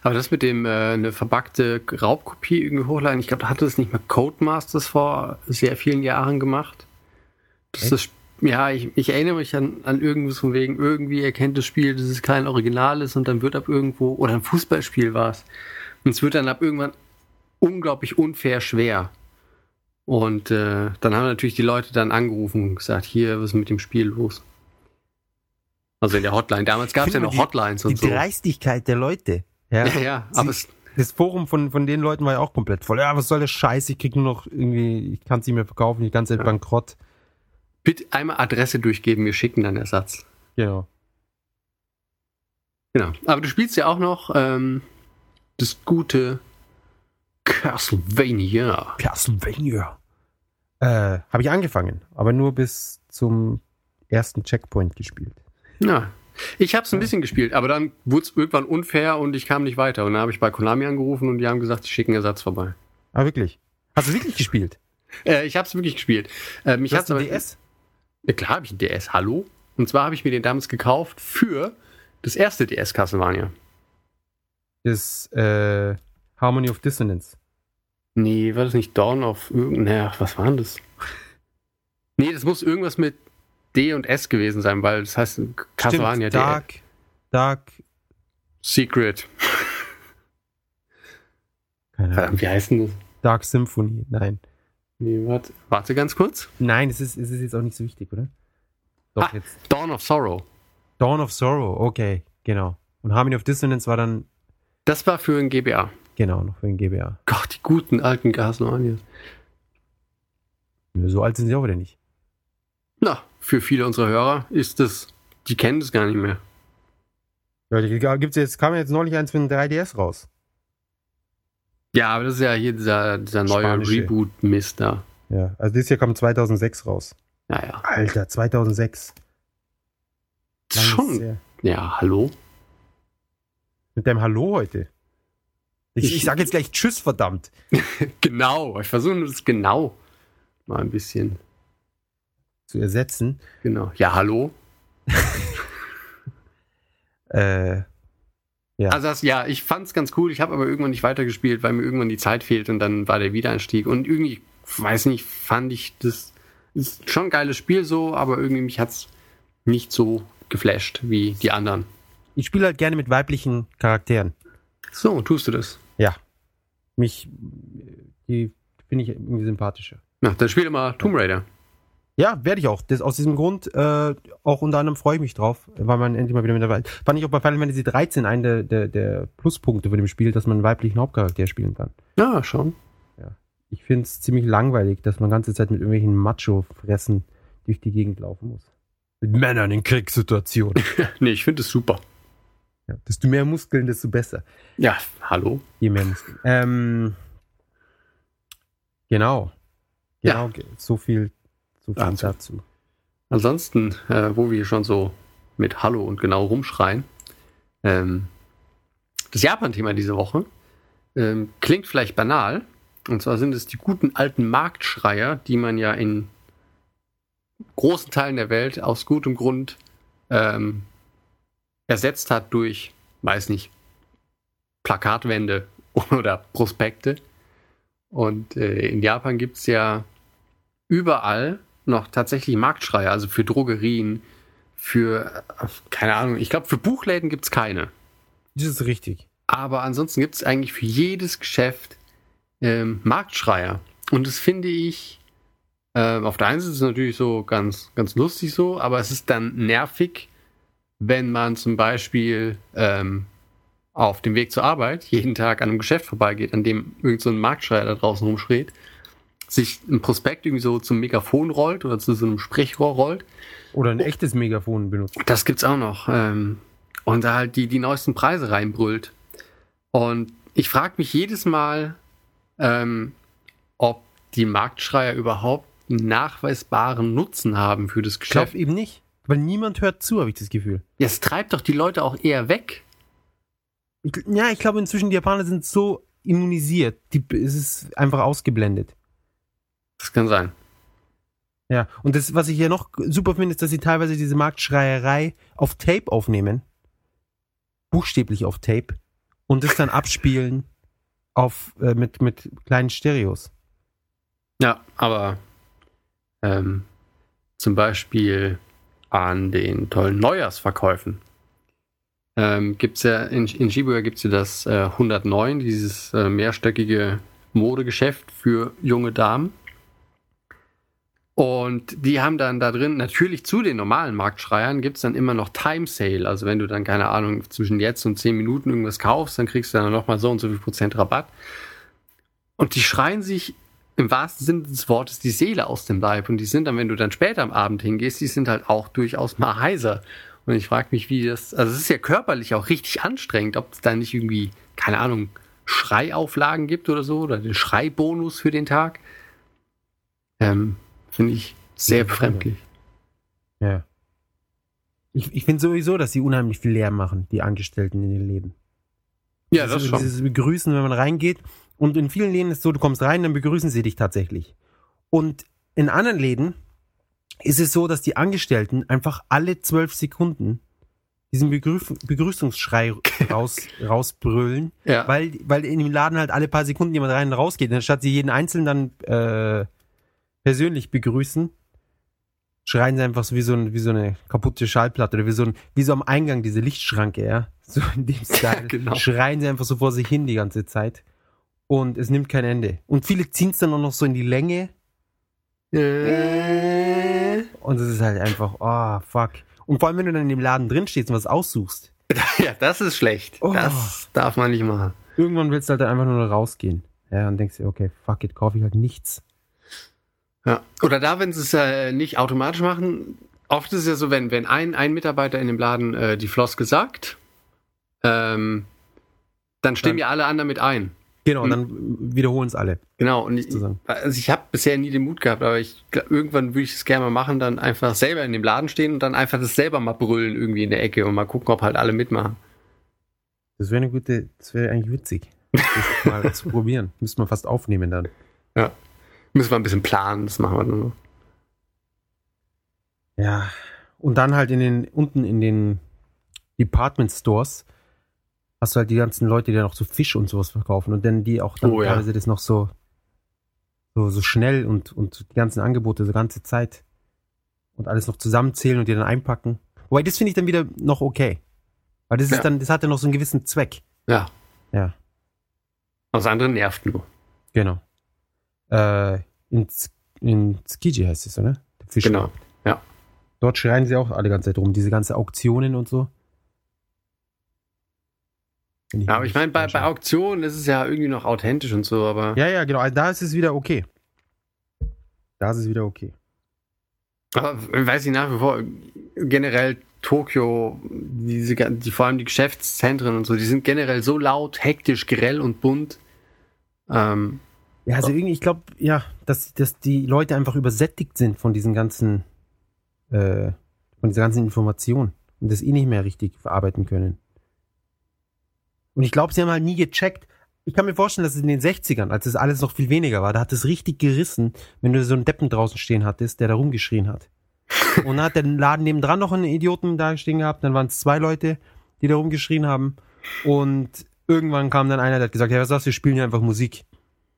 Aber das mit dem äh, eine verbackte Raubkopie irgendwie hochladen, ich glaube, da hatte es nicht mehr Codemasters vor sehr vielen Jahren gemacht. Das ist, ja, ich, ich erinnere mich an, an irgendwas von wegen, irgendwie erkennt das Spiel, dass es kein Original ist und dann wird ab irgendwo, oder ein Fußballspiel war es. Und es wird dann ab irgendwann unglaublich unfair schwer. Und äh, dann haben natürlich die Leute dann angerufen und gesagt, hier, was ist mit dem Spiel los? Also in der Hotline. Damals gab es ja noch mal die- Hotlines und Die so. Dreistigkeit der Leute. Ja, Ja, ja, aber es, das Forum von, von den Leuten war ja auch komplett voll. Ja, was soll der Scheiß? Ich krieg nur noch irgendwie, ich kann es nicht mehr verkaufen, die ganze Zeit Ja. bankrott. bitte einmal Adresse durchgeben, wir schicken dann Ersatz. Genau. Genau. Aber du spielst ja auch noch ähm, das gute Castlevania. Castlevania. Äh, habe ich angefangen, aber nur bis zum ersten Checkpoint gespielt. Ja. Ich habe es ein bisschen gespielt, aber dann wurde es irgendwann unfair und ich kam nicht weiter. Und dann habe ich bei Konami angerufen und die haben gesagt, sie schicken Ersatz vorbei. Ah, wirklich? Hast du wirklich gespielt? Äh, ich habe es wirklich gespielt. Äh, mich Du hast aber, ein DS? Ja, klar habe ich einen DS, hallo? Und zwar habe ich mir den damals gekauft für das erste DS Castlevania. Das äh, Harmony of Dissonance. Nee, war das nicht Dawn of irgendeiner, was war denn das? Nee, das muss irgendwas mit D und S gewesen sein, weil das heißt Castlevania Stimmt, Dark, Dark, Secret. keine Ahnung. Verdammt, wie heißt denn das? Dark Symphony. Nein. Nee, warte, warte ganz kurz. Nein, es ist, es ist jetzt auch nicht so wichtig, oder? Doch, Ah. jetzt. Dawn of Sorrow. Dawn of Sorrow, okay, genau. Und Harmony of Dissonance war dann, Das war für ein GBA. genau, noch für den GBA. Gott, die guten alten Castlevania. Nö, So alt sind sie auch wieder nicht. Na, für viele unserer Hörer ist das, die kennen das gar nicht mehr. Ja, gibt's jetzt, kam jetzt neulich eins für den 3DS raus. Ja, aber das ist ja hier dieser, dieser neue Spanische. Reboot-Mist da. Ja, also dieses Jahr kam 2006 raus. Ja, ja. Alter, 2006. Das ist Langes schon. Ja, hallo? Mit deinem Hallo heute. Ich, Ich- ich sag jetzt gleich Tschüss, verdammt. (laughs) Genau. Ich versuche das genau mal ein bisschen. Zu ersetzen. Genau. Ja, hallo? (laughs) Äh, ja. Also das, ja, ich fand's ganz cool. Ich habe aber irgendwann nicht weitergespielt, weil mir irgendwann die Zeit fehlt und dann war der Wiedereinstieg. Und irgendwie, weiß nicht, fand ich das ist schon ein geiles Spiel so, aber irgendwie mich hat's nicht so geflasht wie die anderen. ich spiele halt gerne mit weiblichen Charakteren. So, tust du das? Ja. Mich, die finde ich irgendwie sympathischer. Na, dann spiel mal Tomb Raider. Ja, werde ich auch. Das, aus diesem Grund, äh, auch unter anderem freue ich mich drauf, weil man endlich mal wieder mit dabei Fand ich auch bei Final Fantasy 13 einen der, der, der Pluspunkte von dem Spiel, dass man einen weiblichen Hauptcharakter spielen kann. Ja, schon. Ich finde es ziemlich langweilig, dass man ganze Zeit mit irgendwelchen Macho-Fressen durch die Gegend laufen muss. Mit Männern in Kriegssituationen. (laughs) Nee, ich finde es super. ja, desto mehr Muskeln, desto besser. Ja, hallo? Je mehr Muskeln. Ähm, genau. Ja. Genau, ge- so viel, so viel Dazu. dazu. Ansonsten, äh, wo wir schon so mit Hallo und genau rumschreien, ähm, das Japan-Thema diese Woche ähm, klingt vielleicht banal. Und zwar sind es die guten alten Marktschreier, die man ja in großen Teilen der Welt aus gutem Grund ähm, ersetzt hat durch, weiß nicht, Plakatwände (laughs) oder Prospekte. Und äh, in Japan gibt es ja überall noch tatsächlich Marktschreier, also für Drogerien, für, äh, keine Ahnung, ich glaube, für Buchläden gibt es keine. Das ist richtig. Aber ansonsten gibt es eigentlich für jedes Geschäft ähm, Marktschreier. Und das finde ich, ähm, auf der einen Seite ist es natürlich so ganz, ganz lustig so, aber es ist dann nervig, wenn man zum Beispiel ähm, auf dem Weg zur Arbeit jeden Tag an einem Geschäft vorbeigeht, an dem irgend so ein Marktschreier da draußen rumschreit, sich ein Prospekt irgendwie so zum Megafon rollt oder zu so einem Sprechrohr rollt Oder ein echtes Megafon benutzt. das gibt's auch noch. Ähm, und da halt die, die neuesten Preise reinbrüllt. Und ich frage mich jedes Mal, ähm, ob die Marktschreier überhaupt einen nachweisbaren Nutzen haben für das Ich glaube Geschäft. eben nicht. Weil niemand hört zu, habe ich das Gefühl. Ja, es treibt doch die Leute auch eher weg. Ich, ja, ich glaube inzwischen die Japaner sind so immunisiert. Die, es ist einfach ausgeblendet. Das kann sein. Ja, und das, was ich hier noch super finde, ist, dass sie teilweise diese Marktschreierei auf Tape aufnehmen. Buchstäblich auf Tape. Und das dann abspielen auf, äh, mit, mit kleinen Stereos. Ja, aber ähm, zum Beispiel an den tollen Neujahrsverkäufen ähm, gibt's ja in, in Shibuya gibt's ja das äh, 109, dieses äh, mehrstöckige Modegeschäft für junge Damen. Und die haben dann da drin, natürlich zu den normalen Marktschreiern, gibt's dann immer noch Time Sale. Also wenn du dann, keine Ahnung, zwischen jetzt und 10 Minuten irgendwas kaufst, dann kriegst du dann nochmal so und so viel Prozent Rabatt. Und die schreien sich im wahrsten Sinne des Wortes die Seele aus dem Leib. Und die sind dann, wenn du dann später am Abend hingehst, die sind halt auch durchaus mal heiser. Und ich frage mich, wie das, also es ist ja körperlich auch richtig anstrengend, ob es da nicht irgendwie, keine Ahnung, Schreiauflagen gibt oder so, oder den Schreibonus für den Tag. Ähm, Finde ich sehr befremdlich. Ja. Ich, ich finde sowieso, dass sie unheimlich viel Lärm machen, die Angestellten in den Läden. Ja, das schon. Dieses Begrüßen, wenn man reingeht. Und in vielen Läden ist es so, du kommst rein, dann begrüßen sie dich tatsächlich. Und in anderen Läden ist es so, dass die Angestellten einfach alle zwölf Sekunden diesen Begrüß Begrüßungsschrei (laughs) raus, rausbrüllen, Ja. weil, weil in dem Laden halt alle paar Sekunden jemand rein und raus geht. Und Anstatt sie jeden Einzelnen dann äh, persönlich begrüßen, schreien sie einfach so wie so, ein, wie so eine kaputte Schallplatte oder wie so, ein, wie so am Eingang diese Lichtschranke, ja. (laughs) So in dem Style. genau. Schreien sie einfach so vor sich hin die ganze Zeit. Und es nimmt kein Ende. Und viele ziehen es dann auch noch so in die Länge. Äh, Und es ist halt einfach, oh, fuck. Und vor allem, wenn du dann in dem Laden drin stehst und was aussuchst, (laughs) ja, das ist schlecht. Oh. Das darf man nicht machen. irgendwann willst du halt dann einfach nur rausgehen. Ja, und denkst dir, okay, fuck it, kaufe ich halt nichts. Ja. Oder da, wenn sie es äh, nicht automatisch machen, oft ist es ja so, wenn, wenn ein, ein Mitarbeiter in dem Laden äh, die Floskel sagt, ähm, dann stimmen Dann- ja alle anderen mit ein. Genau, und Hm. dann wiederholen es alle. Genau, und ich, also ich habe bisher nie den Mut gehabt, aber ich irgendwann würde ich es gerne mal machen, dann einfach selber in dem Laden stehen und dann einfach das selber mal brüllen irgendwie in der Ecke und mal gucken, ob halt alle mitmachen. Das wäre eine gute, das wäre eigentlich witzig. Das mal (laughs) zu probieren. Müsste man fast aufnehmen dann. Müssen wir ein bisschen planen, das machen wir dann noch. Ja. Und dann halt in den, unten in den Department Stores hast du halt die ganzen Leute, die dann auch so Fisch und sowas verkaufen und dann die auch dann Oh ja. teilweise das noch so, so, so schnell und, und die ganzen Angebote so ganze Zeit und alles noch zusammenzählen und die dann einpacken. Wobei, das finde ich dann wieder noch okay. Weil das ist Ja. dann, das hat dann noch so einen gewissen Zweck. Ja. Ja. Das andere nervt nur. Genau. Äh, in, in Tsukiji heißt es, oder? Genau. Ja. Dort schreien sie auch alle ganze Zeit rum, diese ganze Auktionen und so. Find Ja, aber ich meine, bei, bei Auktionen ist es ja irgendwie noch authentisch und so, aber Ja, ja, genau. Also da ist es wieder okay. Da ist es wieder okay. Aber weiß ich nach wie vor, generell Tokio, diese, die, vor allem die Geschäftszentren und so, die sind generell so laut, hektisch, grell und bunt. Ähm, Ja, also irgendwie, ich glaube, ja, dass, dass die Leute einfach übersättigt sind von diesen ganzen, äh, von dieser ganzen Information und das eh nicht mehr richtig verarbeiten können. Und ich glaube, sie haben halt nie gecheckt. Ich kann mir vorstellen, dass es in den 60ern, als es alles noch viel weniger war, da hat es richtig gerissen, wenn du so einen Deppen draußen stehen hattest, der da rumgeschrien hat. (laughs) Und dann hat der Laden nebendran noch einen Idioten da stehen gehabt, dann waren es zwei Leute, die da rumgeschrien haben. Und irgendwann kam dann einer, der hat gesagt, ja, was sagst du, wir spielen hier einfach Musik.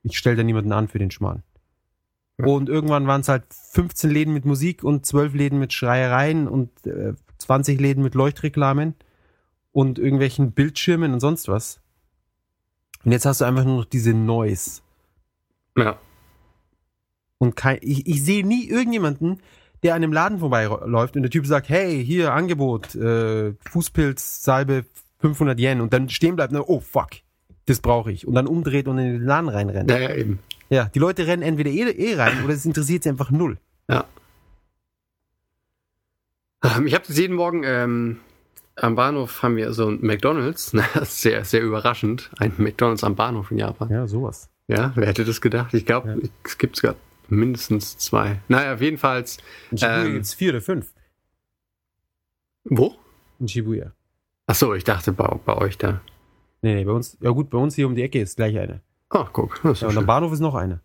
Ich stelle da niemanden an für den Schmarrn. Und irgendwann waren es halt 15 Läden mit Musik und 12 Läden mit Schreiereien und äh, 20 Läden mit Leuchtreklamen und irgendwelchen Bildschirmen und sonst was. Und jetzt hast du einfach nur noch diese Noise. ja. Und kein, ich, ich sehe nie irgendjemanden, der an einem Laden vorbeiläuft und der Typ sagt, hey, hier, Angebot, äh, Fußpilz, Salbe, 500 Yen und dann stehen bleibt, und, oh fuck, das brauche ich. Und dann umdreht und in den Laden reinrennt. Ja, ja, eben. Ja, die Leute rennen entweder eh, eh rein oder es interessiert sie einfach null. Ja. Ähm, ich habe jeden Morgen ähm, am Bahnhof haben wir so ein McDonalds. Ist sehr, sehr überraschend. Ein McDonalds am Bahnhof in Japan. Ja, sowas. Ja, wer hätte das gedacht? Ich glaube, Ja. es gibt sogar mindestens zwei. Naja, auf jeden Fall. In Shibuya Ähm, gibt's vier oder fünf. Wo? In Shibuya. Ach so, ich dachte bei, bei euch da. Nee, nee, bei uns, ja gut, bei uns hier um die Ecke ist gleich eine. Oh, guck. Das ist Ja, ja, und am Bahnhof ist noch eine.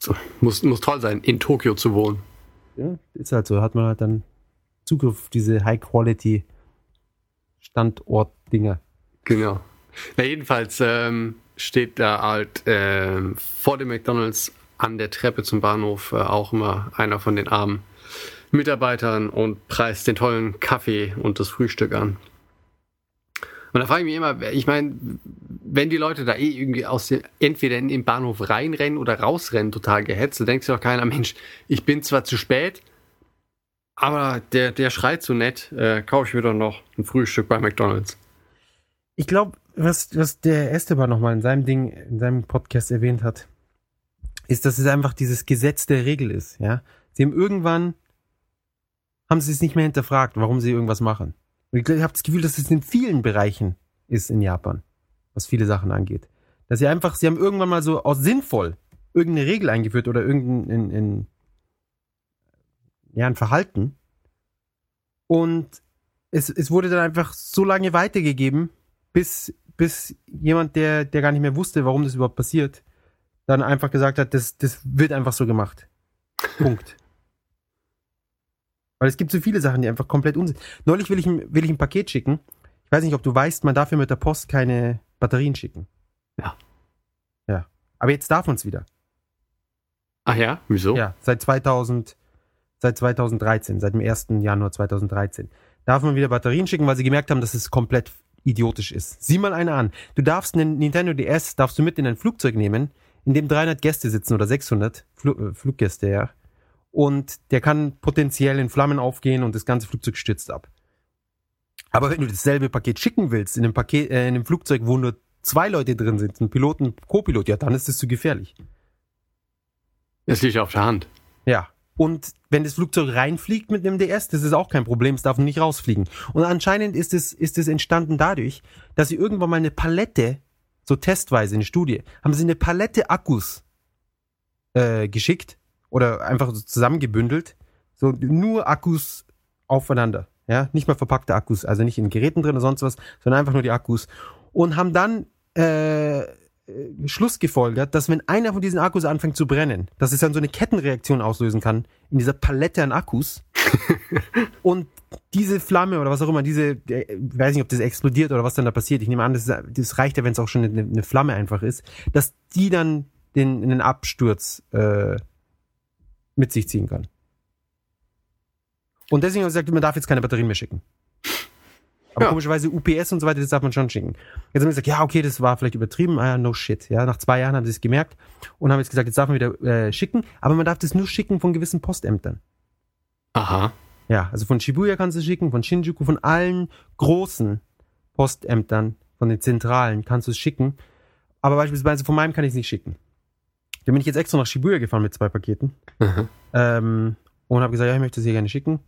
so. muss, muss toll sein, in Tokio zu wohnen. Ja, ist halt so, hat man halt dann Zugriff auf diese High-Quality Standort-Dinger. Genau. Na, jedenfalls ähm, steht da halt ähm, vor dem McDonalds an der Treppe zum Bahnhof äh, auch immer einer von den armen Mitarbeitern und preist den tollen Kaffee und das Frühstück an. Und da frage ich mich immer, ich meine, wenn die Leute da eh irgendwie aus dem, entweder in den Bahnhof reinrennen oder rausrennen, total gehetzt, da denkt sich doch keiner, Mensch, ich bin zwar zu spät, aber der, der schreit so nett, äh, kaufe ich mir doch noch ein Frühstück bei McDonalds. Ich glaube, was, was der Esteban nochmal in seinem Ding, in seinem Podcast erwähnt hat, ist, dass es einfach dieses Gesetz der Regel ist, ja. Sie haben irgendwann, haben sie es nicht mehr hinterfragt, warum sie irgendwas machen. Ich habe das Gefühl, dass es in vielen Bereichen ist in Japan, was viele Sachen angeht. Dass sie einfach, sie haben irgendwann mal so aus sinnvoll irgendeine Regel eingeführt oder irgendein, in, in, ja, ein Verhalten. Und es, es wurde dann einfach so lange weitergegeben, bis, bis jemand, der, der gar nicht mehr wusste, warum das überhaupt passiert, dann einfach gesagt hat, das, das wird einfach so gemacht. Punkt. Weil es gibt so viele Sachen, die einfach komplett unsinn. Neulich will ich, ein- will ich ein Paket schicken. Ich weiß nicht, ob du weißt, man darf ja mit der Post keine Batterien schicken. Ja. Ja. Aber jetzt darf man es wieder. Ach ja, wieso? Ja, seit 2000, seit 2013, seit dem 1. Januar 2013. Darf man wieder Batterien schicken, weil sie gemerkt haben, dass es komplett idiotisch ist. Sieh mal eine an. Du darfst einen Nintendo DS, darfst du mit in ein Flugzeug nehmen, in dem 300 Gäste sitzen oder 600 Flu äh, Fluggäste, ja. Und der kann potenziell in Flammen aufgehen und das ganze Flugzeug stürzt ab. Aber wenn du dasselbe Paket schicken willst, in einem Paket, äh, in einem Flugzeug, wo nur zwei Leute drin sind, ein Pilot und ein Co-Pilot, ja, dann ist das zu gefährlich. Das liegt auf der Hand. Ja. Und wenn das Flugzeug reinfliegt mit einem DS, das ist auch kein Problem, es darf nicht rausfliegen. Und anscheinend ist es, ist es entstanden dadurch, dass sie irgendwann mal eine Palette, so testweise eine Studie, haben sie eine Palette Akkus äh, geschickt oder einfach so zusammengebündelt, so nur Akkus aufeinander. Ja, nicht mal verpackte Akkus, also nicht in Geräten drin oder sonst was, sondern einfach nur die Akkus. Und haben dann äh, Schluss gefolgert, dass wenn einer von diesen Akkus anfängt zu brennen, dass es dann so eine Kettenreaktion auslösen kann in dieser Palette an Akkus. (laughs) und diese Flamme oder was auch immer, diese, äh, ich weiß nicht, ob das explodiert oder was dann da passiert. Ich nehme an, das, ist- das reicht ja, wenn es auch schon eine, eine Flamme einfach ist, dass die dann den, den Absturz äh, mit sich ziehen kann. Und deswegen haben sie gesagt, man darf jetzt keine Batterien mehr schicken. Aber Ja. komischerweise UPS und so weiter, das darf man schon schicken. Jetzt haben wir gesagt, ja, okay, das war vielleicht übertrieben, ah, ja, no shit. Ja, nach zwei Jahren haben sie es gemerkt und haben jetzt gesagt, jetzt darf man wieder äh, schicken, aber man darf das nur schicken von gewissen Postämtern. Aha. Ja, also von Shibuya kannst du schicken, von Shinjuku, von allen großen Postämtern, von den Zentralen kannst du es schicken. Aber beispielsweise von meinem kann ich es nicht schicken. Da bin ich jetzt extra nach Shibuya gefahren mit zwei Paketen Aha. ähm, und habe gesagt, ja, ich möchte es hier gerne schicken.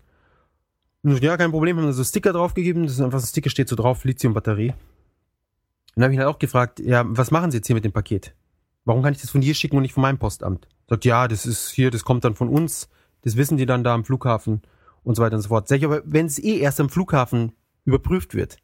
Und ja, kein Problem, haben da so Sticker draufgegeben. Das ist einfach so ein Sticker, steht so drauf, Lithium-Batterie. Und dann habe ich ihn halt auch gefragt, ja, was machen Sie jetzt hier mit dem Paket? Warum kann ich das von hier schicken und nicht von meinem Postamt? Sagt, ja, das ist hier, das kommt dann von uns. Das wissen die dann da am Flughafen und so weiter und so fort. Sag ich, aber wenn es eh erst am Flughafen überprüft wird,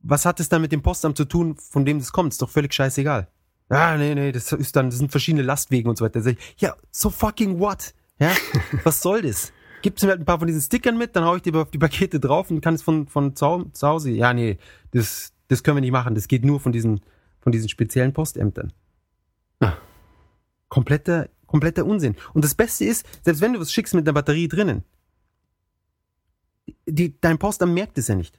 was hat es dann mit dem Postamt zu tun, von dem das kommt? Ist doch völlig scheißegal. Ah, nee, nee, das ist dann, das sind verschiedene Lastwegen und so weiter. Ich, ja, so fucking what? Ja, (laughs) was soll das? Gibt's mir halt ein paar von diesen Stickern mit, dann hau ich die auf die Pakete drauf und kann es von, von zu zu Hause. Ja, nee, das, das können wir nicht machen. Das geht nur von diesen, von diesen speziellen Postämtern. Ah. Kompletter, kompletter Unsinn. Und das Beste ist, selbst wenn du was schickst mit einer Batterie drinnen, die, dein Postamt merkt es ja nicht.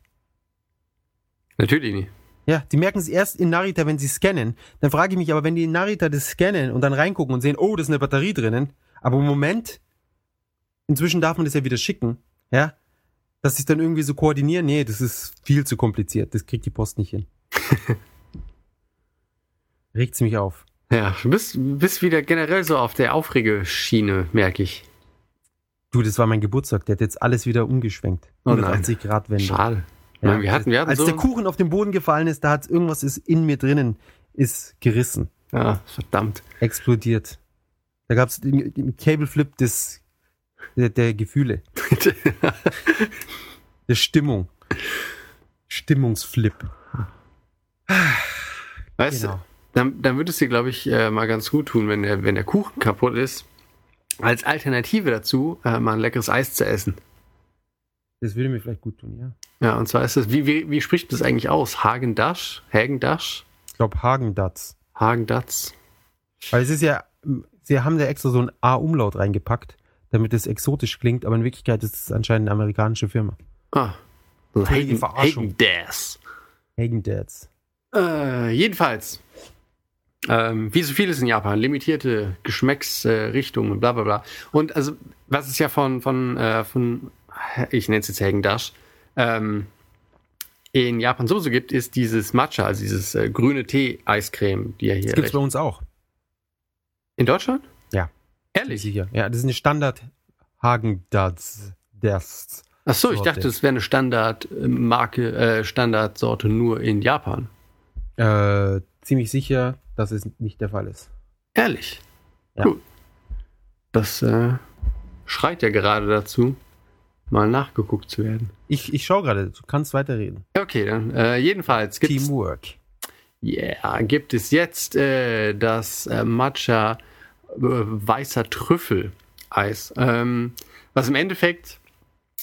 Natürlich nicht. Ja, die merken es erst in Narita, wenn sie scannen. Dann frage ich mich aber, wenn die in Narita das scannen und dann reingucken und sehen, oh, da ist eine Batterie drinnen, aber im Moment, inzwischen darf man das ja wieder schicken, ja, dass sich dann irgendwie so koordinieren, nee, das ist viel zu kompliziert, das kriegt die Post nicht hin. (laughs) Regt's mich auf. Ja, du bist, bist wieder generell so auf der Aufregeschiene, merke ich. Du, das war mein Geburtstag, der hat jetzt alles wieder umgeschwenkt. Oh nein. 180 Grad Wende. Schade. Meine, wir hatten, wir hatten Als so. der Kuchen auf den Boden gefallen ist, da hat irgendwas ist in mir drinnen, ist gerissen. ja, verdammt. explodiert. Da gab es im Cable Flip des, der, der Gefühle, (laughs) der Stimmung. Stimmungsflip. Weißt Genau. du, dann, dann würde es dir, glaube ich, äh, mal ganz gut tun, wenn der, wenn der Kuchen kaputt ist, als Alternative dazu äh, mal ein leckeres Eis zu essen. Das würde mir vielleicht gut tun, ja. Ja, und zwar ist das, wie, wie, wie spricht das eigentlich aus? Hagen-Dash? Hagen-Dash? Ich glaube Hagen-Dazs. Hagen-Dazs? Weil es ist ja, sie haben da extra so ein A-Umlaut reingepackt, damit es exotisch klingt, aber in Wirklichkeit ist es anscheinend eine amerikanische Firma. Ah, so Völlige Hagen. Hagen-Dazs. Äh, jedenfalls, ähm, wie so vieles in Japan, limitierte Geschmacksrichtungen, äh, bla bla bla. Und also, was es ja von, von, äh, von ich nenne es jetzt Hagen-Dash, ähm, in Japan sowieso gibt, ist dieses Matcha, also dieses äh, grüne Tee-Eiscreme, die ja hier Das gibt's recht- bei uns auch. In Deutschland? Ja. Ehrlich? Sicher. Ja, das ist eine Standard Hagen-Dazs. Dazs. Ach so, ich dachte, es wäre eine Standardmarke, äh, Standardsorte nur in Japan. Äh, ziemlich sicher, dass es nicht der Fall ist. Ehrlich? Ja. Gut. Das äh, schreit ja gerade dazu, mal nachgeguckt zu werden. Ich, ich schaue gerade, du kannst weiterreden. Okay, dann äh, jedenfalls gibt's, Teamwork. yeah, gibt es jetzt äh, das äh, Matcha äh, weißer Trüffel. Eis. Ähm, was im Endeffekt,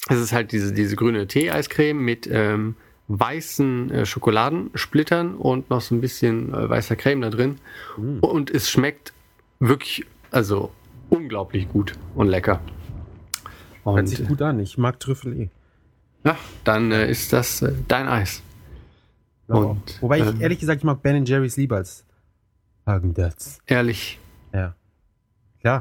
es ist halt diese, diese grüne Tee-Eiscreme mit ähm, weißen äh, Schokoladensplittern und noch so ein bisschen äh, weißer Creme da drin. Und es schmeckt wirklich, also unglaublich gut und lecker. Hört Und sich gut an. Ich mag Trüffel eh. ja, dann äh, ist das äh, dein Eis. Und, Wobei ich ähm, ehrlich gesagt, ich mag Ben Jerry's lieber als Hagen Dazs. Ehrlich, Ja. Klar.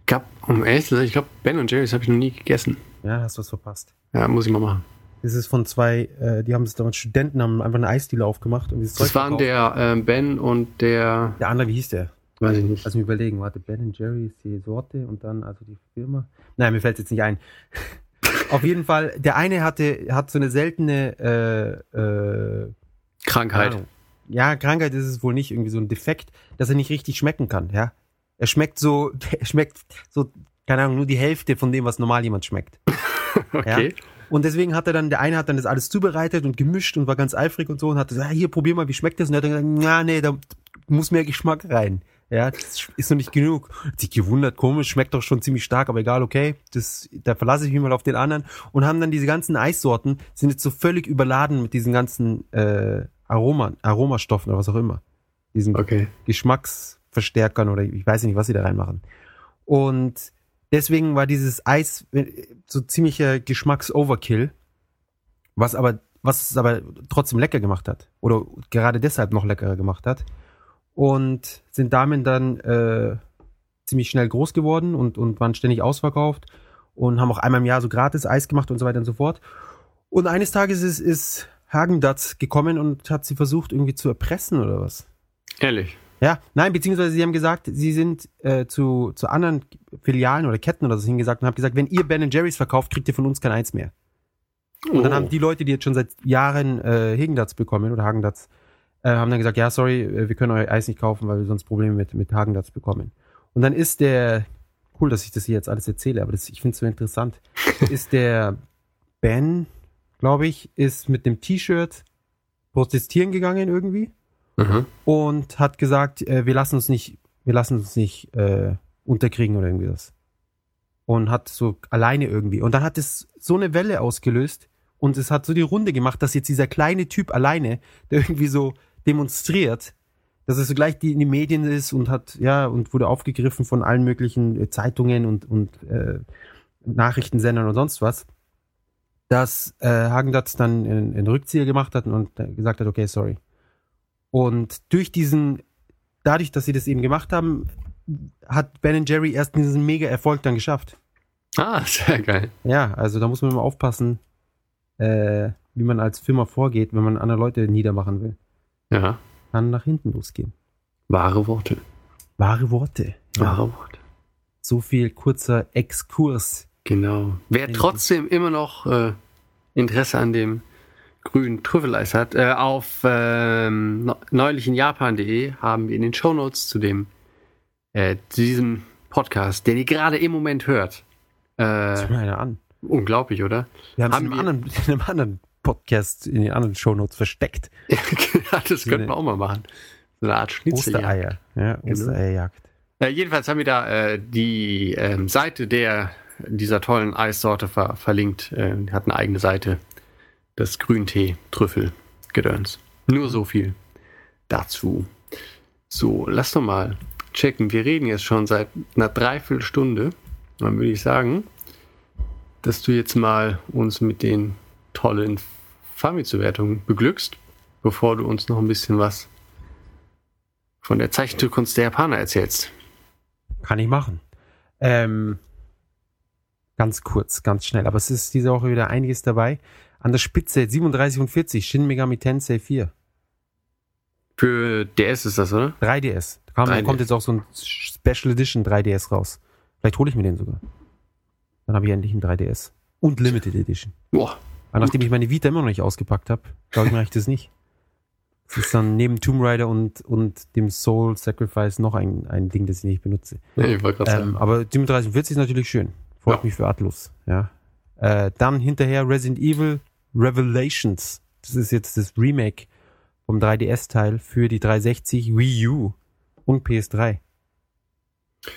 ich glaub, um ehrlich zu sein, ich glaube, Ben und Jerry's habe ich noch nie gegessen. Ja, hast was verpasst. Ja, muss ich mal machen. Das ist von zwei, äh, die haben es damals Studenten haben einfach eine Eisdiele aufgemacht und dieses Das Zeug waren verkauft. der ähm, Ben und der, Der andere, wie hieß der? Weiß ich nicht. Lass mich überlegen. Warte, Ben Jerry ist die Sorte und dann also die Firma. Nein, mir fällt jetzt nicht ein. (laughs) Auf jeden Fall, der eine hatte, hat so eine seltene äh, äh, Krankheit. Ahnung. Ja, Krankheit ist es wohl nicht, irgendwie so ein Defekt, dass er nicht richtig schmecken kann, ja. Er schmeckt so, (laughs) er schmeckt so, keine Ahnung, nur die Hälfte von dem, was normal jemand schmeckt. (laughs) Okay. Ja? Und deswegen hat er dann, der eine hat dann das alles zubereitet und gemischt und war ganz eifrig und so und hat gesagt, ja, hier, probier mal, wie schmeckt das? Und er hat dann gesagt, na, nee, da muss mehr Geschmack rein. Ja, das ist noch nicht genug. Hat sich gewundert, komisch, schmeckt doch schon ziemlich stark, aber egal, okay, das, da verlasse ich mich mal auf den anderen und haben dann diese ganzen Eissorten, sind jetzt so völlig überladen mit diesen ganzen äh, Aroma, Aromastoffen oder was auch immer. Diesen Okay. Geschmacksverstärkern oder ich weiß nicht, was sie da reinmachen. Und deswegen war dieses Eis äh, so ziemlicher Geschmacks-Overkill, was aber, was es aber trotzdem lecker gemacht hat. Oder gerade deshalb noch leckerer gemacht hat. Und sind damit dann äh, ziemlich schnell groß geworden und, und waren ständig ausverkauft und haben auch einmal im Jahr so gratis Eis gemacht und so weiter und so fort. Und eines Tages ist, ist Hagendatz gekommen und hat sie versucht irgendwie zu erpressen oder was. Ehrlich. Ja, nein, beziehungsweise sie haben gesagt, sie sind äh, zu, zu anderen Filialen oder Ketten oder so hingesagt und haben gesagt, wenn ihr Ben Jerry's verkauft, kriegt ihr von uns kein Eins mehr. Und dann Oh. haben die Leute, die jetzt schon seit Jahren äh, Hagendatz bekommen oder Hagendatz, äh, haben dann gesagt, ja, sorry, äh, wir können euer Eis nicht kaufen, weil wir sonst Probleme mit, mit Hagendatz bekommen. Und dann ist der, cool, dass ich das hier jetzt alles erzähle, aber das, ich finde es so interessant, (laughs) ist der Ben, glaube ich, ist mit dem T-Shirt protestieren gegangen irgendwie Mhm. und hat gesagt, äh, wir lassen uns nicht, wir lassen uns nicht äh, unterkriegen oder irgendwie das. Und hat so alleine irgendwie. Und dann hat es so eine Welle ausgelöst und es hat so die Runde gemacht, dass jetzt dieser kleine Typ alleine, der irgendwie so demonstriert, dass er so gleich die, in die Medien ist und hat, ja, und wurde aufgegriffen von allen möglichen äh, Zeitungen und, und äh, Nachrichtensendern und sonst was, dass äh, Hagendatz dann einen, Rückzieher gemacht hat und gesagt hat, okay, sorry. Und durch diesen, dadurch, dass sie das eben gemacht haben, hat Ben Jerry erst diesen mega Erfolg dann geschafft. Ah, (laughs) sehr geil. Ja, also da muss man immer aufpassen, äh, wie man als Firma vorgeht, wenn man andere Leute niedermachen will. Ja. Kann nach hinten losgehen. Wahre Worte. Wahre Worte. Ja. Wahre Worte. So viel kurzer Exkurs. Genau. Wer trotzdem immer noch äh, Interesse an dem grünen Trüffeleis hat, äh, auf ähm, neu- neulich in Japan.de haben wir in den Shownotes zu dem äh, zu diesem Podcast, den ihr gerade im Moment hört. Äh, Zieh mal einer an. unglaublich, oder? Wir haben es (laughs) in, einem anderen- in einem anderen Podcast, in den anderen Shownotes versteckt. (laughs) ja, das könnten wir auch mal machen. So eine Art Schnitzeljagd. Ostereier. Ja, Genau. Ostereierjagd. Äh, jedenfalls haben wir da äh, die ähm, Seite der dieser tollen Eissorte ver verlinkt. Äh, die hat eine eigene Seite. Das Grüntee Trüffel Gedöns. Nur so viel dazu. So, lass doch mal checken. Wir reden jetzt schon seit einer Dreiviertelstunde. Dann würde ich sagen, dass du jetzt mal uns mit den tollen Famitsu-Wertungen beglückst, bevor du uns noch ein bisschen was von der Zeichentrickkunst der Japaner erzählst. Kann ich machen. Ähm, ganz kurz, ganz schnell. Aber es ist diese Woche wieder einiges dabei. An der Spitze 37 und 40, Shin Megami Tensei 4. Für DS ist das, oder? 3DS. Da kam, 3DS. kommt jetzt auch so ein Special Edition 3DS raus. Vielleicht hole ich mir den sogar. Dann habe ich endlich einen 3DS. Und Limited Edition. Boah. Aber nachdem ich meine Vita immer noch nicht ausgepackt habe, glaube ich mir eigentlich das nicht. Das ist dann neben Tomb Raider und, und dem Soul Sacrifice noch ein, ein Ding, das ich nicht benutze. Nee, ich wollte gerade Ähm, aber 3740 ist natürlich schön. Freut Ja. mich für Atlus. Ja. Äh, dann hinterher Resident Evil Revelations. Das ist jetzt das Remake vom 3DS-Teil für die 360 Wii U und PS3.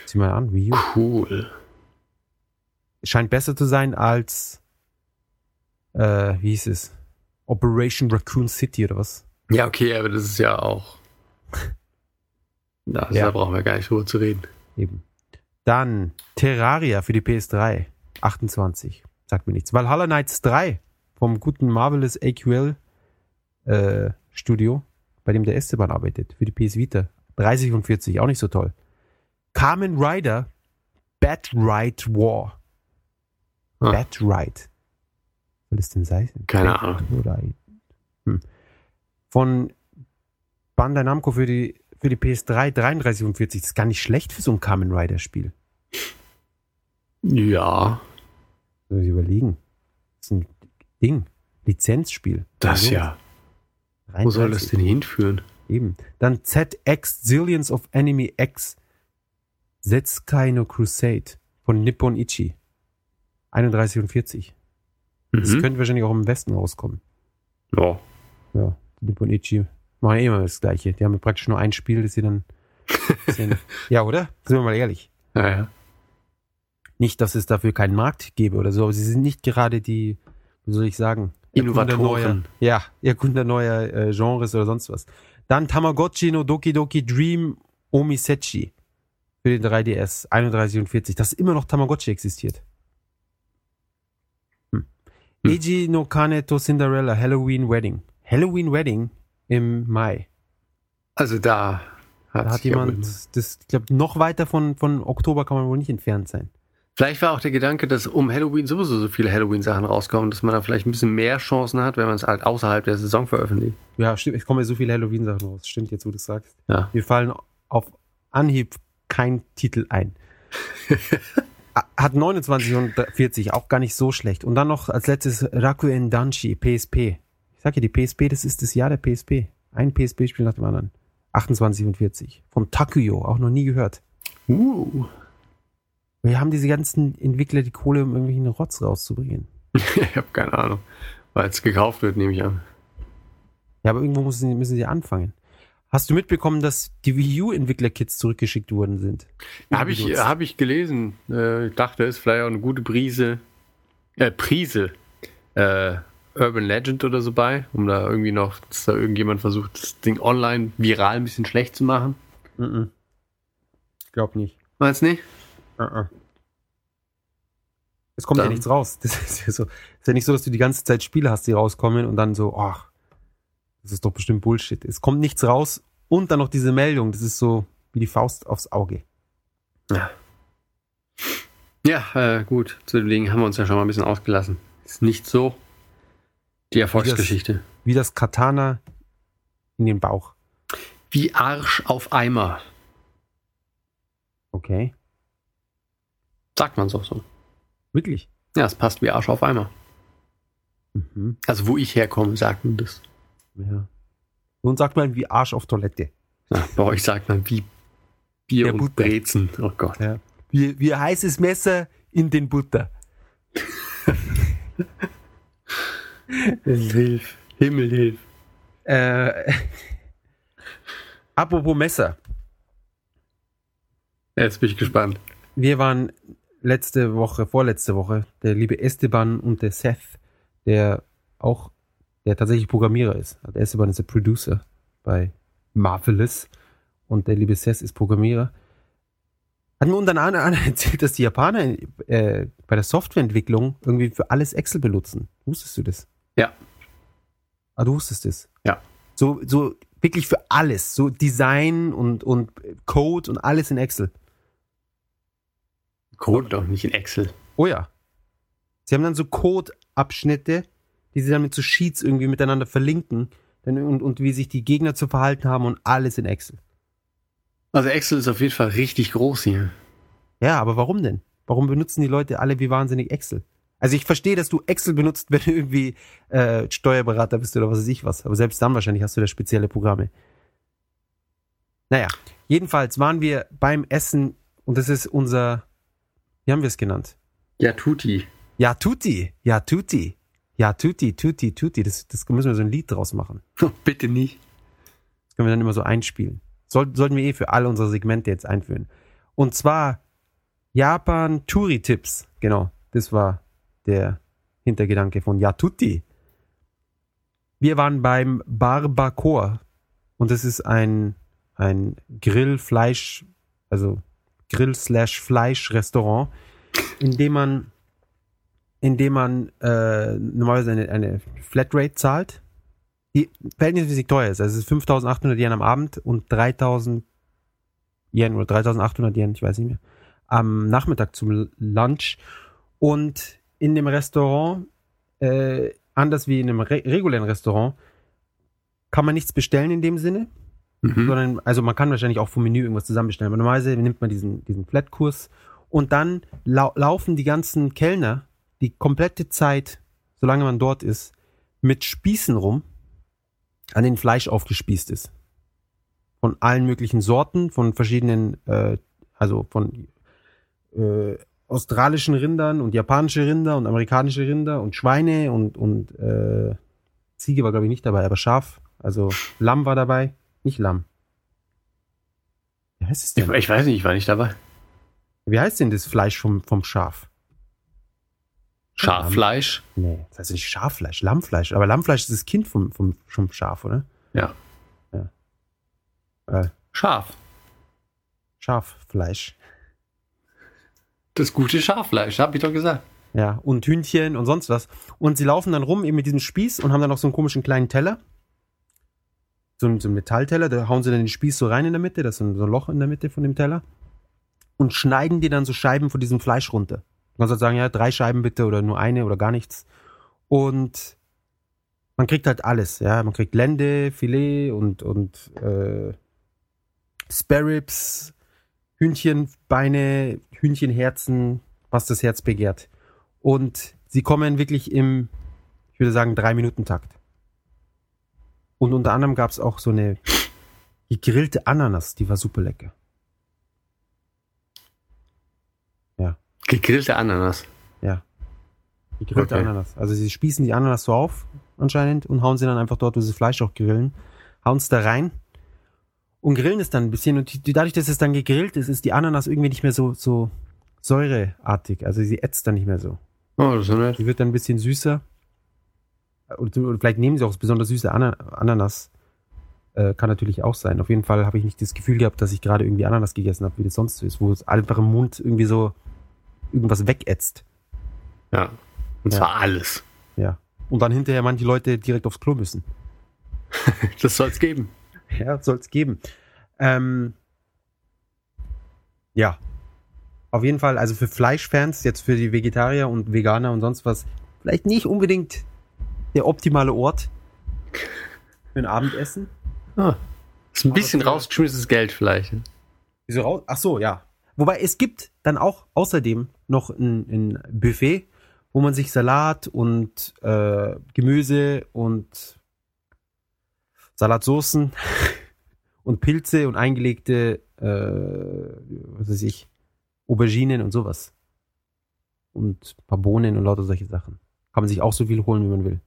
Sieh mal an, Wii U. Cool. Scheint besser zu sein als, äh, wie hieß es? Operation Raccoon City oder was? Ja, okay, aber das ist ja auch. Da, Ja. da brauchen wir gar nicht drüber zu reden. Eben. Dann Terraria für die PS3. 28. Sagt mir nichts. Valhalla Knights 3 vom guten Marvelous AQL äh, Studio, bei dem der Esteban arbeitet, für die PS Vita. 30 und 40, auch nicht so toll. Carmen Rider Bad Ride War. Ah. Bad Ride. Was soll das denn sein? Keine Ahnung. Hm. Von Bandai Namco für die, für die PS3 33 und 40. Das ist gar nicht schlecht für so ein Kamen Rider Spiel. Ja, Soll ich überlegen. Das ist ein Ding. Lizenzspiel. das Also, ja. Wo soll das 33. denn hinführen? Eben. Dann ZX Zillions of Enemy X. Zetsukai no Crusade von Nippon Ichi. 31 und 40. Das Mhm. könnte wahrscheinlich auch im Westen rauskommen. Ja. Ja, Nippon Ichi machen ja immer das Gleiche. Die haben praktisch nur ein Spiel, das sie dann. (laughs) bisschen- ja, oder? Sind wir mal ehrlich. Ja, ja. Nicht, dass es dafür keinen Markt gäbe oder so, aber sie sind nicht gerade die, wie soll ich sagen, Innovatoren. neuer- Ja, Erkunder neuer äh, Genres oder sonst was. Dann Tamagotchi no Doki Doki Dream Omisechi für den 3DS 31 und 40. Dass immer noch Tamagotchi existiert. Hm. Eiji no Kane to Cinderella Halloween Wedding. Halloween Wedding im Mai. Also da hat, Da hat jemand, das, ich glaube, noch weiter von, von Oktober kann man wohl nicht entfernt sein. Vielleicht war auch der Gedanke, dass um Halloween sowieso so viele Halloween-Sachen rauskommen, dass man da vielleicht ein bisschen mehr Chancen hat, wenn man es halt außerhalb der Saison veröffentlicht. Ja, stimmt. Es kommen ja so viele Halloween-Sachen raus. Stimmt jetzt, wo du es sagst. Ja. Mir fallen auf Anhieb kein Titel ein. (laughs) Hat 29 und 40, auch gar nicht so schlecht. Und dann noch als letztes Rakuen Danshi, PSP. Ich sag ja, die PSP, das ist das Jahr der PSP. Ein PSP-Spiel nach dem anderen. 28 und 40. Von Takuyo, auch noch nie gehört. Uh. Wir haben diese ganzen Entwickler die Kohle, um irgendwelchen Rotz rauszubringen. (laughs) ich habe keine Ahnung. Weil es gekauft wird, nehme ich an. Ja, aber irgendwo müssen sie, müssen sie anfangen. Hast du mitbekommen, dass die Wii U-Entwickler-Kits zurückgeschickt worden sind? Habe ich, hab ich gelesen. Äh, ich dachte, es ist vielleicht auch eine gute Prise, äh, Prise, äh, Urban Legend oder so bei, um da irgendwie noch, dass da irgendjemand versucht, das Ding online viral ein bisschen schlecht zu machen. Mhm. Ich glaube nicht. Meinst du nicht? Uh-uh. Es kommt ja Dann- nichts raus. Das ist ja so. ist ja nicht so, dass du die ganze Zeit Spiele hast, die rauskommen und dann so, ach, das ist doch bestimmt Bullshit. Es kommt nichts raus und dann noch diese Meldung. Das ist so wie die Faust aufs Auge. Ja. Ja, äh, gut. Zu dem Ding haben wir uns ja schon mal ein bisschen ausgelassen. Ist nicht so die Erfolgsgeschichte. Wie das Katana in den Bauch. Wie Arsch auf Eimer. Okay. Sagt man so so. Wirklich? Ja, es passt wie Arsch auf Eimer. Mhm. Also wo ich herkomme, sagt man das. Ja. Und sagt man wie Arsch auf Toilette. Ja, bei euch sagt man wie Bier Der und Butter. Brezen. Oh Gott. Ja. Wie, wie heißes Messer in den Butter. Hilf. Himmel hilf. Äh, apropos Messer. Jetzt bin ich gespannt. Wir waren letzte Woche, vorletzte Woche, der liebe Esteban und der Seth, der auch, der tatsächlich Programmierer ist. Also Esteban ist der Producer bei Marvelous und der liebe Seth ist Programmierer. Hat mir unter anderem (laughs) erzählt, dass die Japaner äh, bei der Softwareentwicklung irgendwie für alles Excel benutzen. Wusstest du das? Ja. Ah, du wusstest es? Ja. So, so wirklich für alles. So Design und, und Code und alles in Excel. Code doch nicht in Excel. Oh ja. Sie haben dann so Code-Abschnitte, die sie dann mit so Sheets irgendwie miteinander verlinken und, und wie sich die Gegner zu verhalten haben und alles in Excel. Also Excel ist auf jeden Fall richtig groß hier. Ja, aber warum denn? Warum benutzen die Leute alle wie wahnsinnig Excel? Also ich verstehe, dass du Excel benutzt, (laughs) wenn du irgendwie äh, Steuerberater bist oder was weiß ich was. Aber selbst dann wahrscheinlich hast du da spezielle Programme. Naja, jedenfalls waren wir beim Essen und das ist unser, wie haben wir es genannt? Ja, Tuti. Ja, Tutti. Ja, Tutti. Ja, Tutti, Tutti, Tutti. Das, das müssen wir so ein Lied draus machen. (laughs) Bitte nicht. Das können wir dann immer so einspielen. Soll, sollten wir eh für alle unsere Segmente jetzt einführen. Und zwar Japan Touri Tipps. Genau, das war der Hintergedanke von Yatutti. Wir waren beim Barbacoa und das ist ein, ein Grillfleisch, also Grill-Slash-Fleisch-Restaurant, in dem man, in dem man äh, normalerweise eine, eine Flatrate zahlt, die verhältnismäßig teuer ist. Also es ist 5800 Yen am Abend und 3000 Yen oder 3800 Yen, ich weiß nicht mehr, am Nachmittag zum Lunch. Und in dem Restaurant, äh, anders wie in einem re regulären Restaurant, kann man nichts bestellen in dem Sinne, Mhm. sondern, also man kann wahrscheinlich auch vom Menü irgendwas zusammenbestellen, aber normalerweise nimmt man diesen, diesen Flatkurs und dann lau laufen die ganzen Kellner die komplette Zeit, solange man dort ist, mit Spießen rum, an denen Fleisch aufgespießt ist. Von allen möglichen Sorten, von verschiedenen, äh, also von äh, australischen Rindern und japanische Rinder und amerikanische Rinder und Schweine und, und äh, Ziege war, glaube ich, nicht dabei, aber Schaf, also Lamm war dabei, nicht Lamm. Wie heißt es Ich, denn? ich weiß nicht, ich war nicht dabei. Wie heißt denn das Fleisch vom, vom Schaf? Schaffleisch? Nee, das heißt nicht Schaffleisch, Lammfleisch. Aber Lammfleisch ist das Kind vom, vom, vom Schaf, oder? Ja. Äh, Schaf. Schaffleisch. Das gute Schaffleisch, hab ich doch gesagt. Ja, und Hühnchen und sonst was. Und sie laufen dann rum eben mit diesem Spieß und haben dann noch so einen komischen kleinen Teller. So einen, so einen Metallteller, da hauen sie dann den Spieß so rein in der Mitte, das ist so ein so ein Loch in der Mitte von dem Teller. Und schneiden die dann so Scheiben von diesem Fleisch runter. Kannst halt sagen, ja, drei Scheiben bitte oder nur eine oder gar nichts. Und man kriegt halt alles, ja. Man kriegt Lende, Filet und, und äh, Sparrows, Hühnchenbeine, Hühnchenherzen, was das Herz begehrt. Und sie kommen wirklich im, ich würde sagen, Drei-Minuten-Takt. Und unter anderem gab es auch so eine gegrillte Ananas, die war super lecker. Gegrillte Ananas. Gegrillte Okay. Ananas. Also sie spießen die Ananas so auf, anscheinend, und hauen sie dann einfach dort, wo sie Fleisch auch grillen, hauen es da rein und grillen es dann ein bisschen. Und die, dadurch, dass es dann gegrillt ist, ist die Ananas irgendwie nicht mehr so, so säureartig. Also sie ätzt dann nicht mehr so. Oh, das ist so nett. Die wird dann ein bisschen süßer. Oder vielleicht nehmen sie auch besonders süße Ana Ananas. Äh, kann natürlich auch sein. Auf jeden Fall habe ich nicht das Gefühl gehabt, dass ich gerade irgendwie Ananas gegessen habe, wie das sonst so ist, wo es einfach im Mund irgendwie so irgendwas wegätzt. Ja. Und Ja. zwar alles. Ja. Und dann hinterher manche Leute direkt aufs Klo müssen. (laughs) Das soll's geben. Ja, soll es geben. Ähm, ja. Auf jeden Fall, also für Fleischfans, jetzt für die Vegetarier und Veganer und sonst was, vielleicht nicht unbedingt der optimale Ort für ein Abendessen. Ah, ist ein bisschen für- rausgeschmissenes Geld vielleicht. Wieso raus? Ach so, ja. Wobei es gibt dann auch außerdem noch ein, ein Buffet, wo man sich Salat und äh, Gemüse und Salatsoßen (laughs) und Pilze und eingelegte, äh, was weiß ich, Auberginen und sowas. Und ein paar Bohnen und lauter solche Sachen. Kann man sich auch so viel holen, wie man will.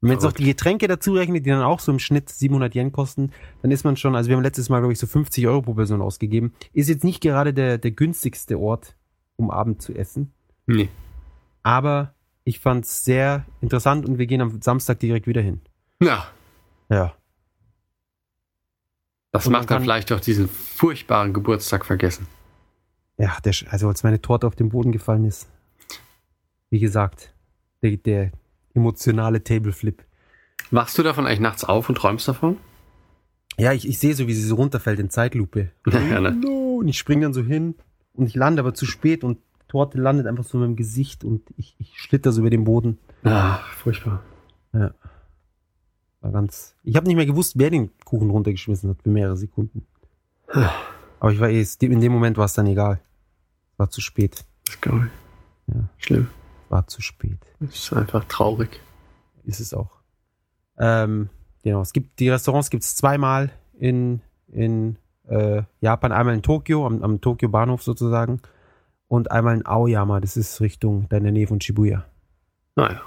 Wenn man jetzt noch die Getränke dazu rechnet, die dann auch so im Schnitt 700 Yen kosten, dann ist man schon, also wir haben letztes Mal, glaube ich, so 50 Euro pro Person ausgegeben. Ist jetzt nicht gerade der, der günstigste Ort, um Abend zu essen. Nee. Aber ich fand's sehr interessant und wir gehen am Samstag direkt wieder hin. Ja. Ja. Das Und man macht dann vielleicht auch diesen furchtbaren Geburtstag vergessen. Ja, der, also als meine Torte auf den Boden gefallen ist. Wie gesagt, der, der emotionale Tableflip. Wachst du davon eigentlich nachts auf und träumst davon? Ja, ich, ich sehe so, wie sie so runterfällt in Zeitlupe. (laughs) Ja, ne? Und ich springe dann so hin und ich lande aber zu spät und Torte landet einfach so in meinem Gesicht und ich, ich schlitter so über den Boden. Ah, furchtbar. War ganz. Ich habe nicht mehr gewusst, wer den Kuchen runtergeschmissen hat für mehrere Sekunden. Aber ich war eh, in dem Moment war es dann egal. War zu spät. Das glaube ich. Ja. Schlimm. War zu spät. Das ist einfach traurig. Ist es auch. Ähm, genau. Es gibt die Restaurants gibt es zweimal in in äh, Japan. Einmal in Tokio am, am Tokio Bahnhof sozusagen und einmal in Aoyama. Das ist Richtung da in der Nähe von Shibuya. Naja.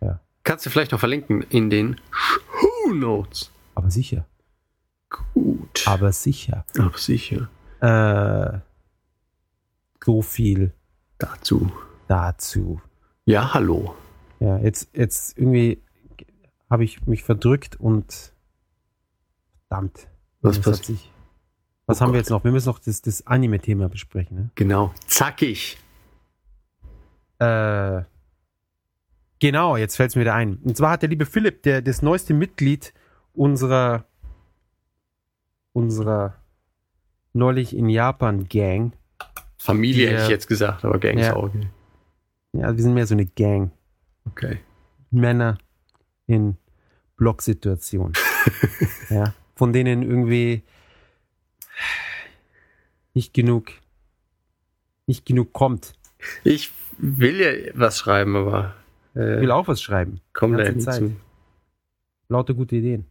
Ja. Kannst du vielleicht noch verlinken in den Show Notes. Aber sicher. Gut. Aber sicher. Aber sicher. Äh, so viel Dazu. dazu. Ja, hallo. Ja, jetzt, jetzt irgendwie habe ich mich verdrückt und verdammt. Was passiert? sich- Was Oh haben wir jetzt noch? Wir müssen noch das, das Anime-Thema besprechen. Ne? Genau. Zackig. Äh, genau, jetzt fällt es mir wieder ein. Und zwar hat der liebe Philipp, der das neueste Mitglied unserer unserer neulich in Japan Gang. Familie Die, hätte ich jetzt gesagt, aber Gang ist ja. auch okay. Ja, wir sind mehr so eine Gang. Okay. Männer in Blocksituationen. (laughs) ja, von denen irgendwie nicht genug nicht genug kommt. Ich will ja was schreiben, aber Ich äh, will auch was schreiben. komm da Zeit. zu. Lauter gute Ideen.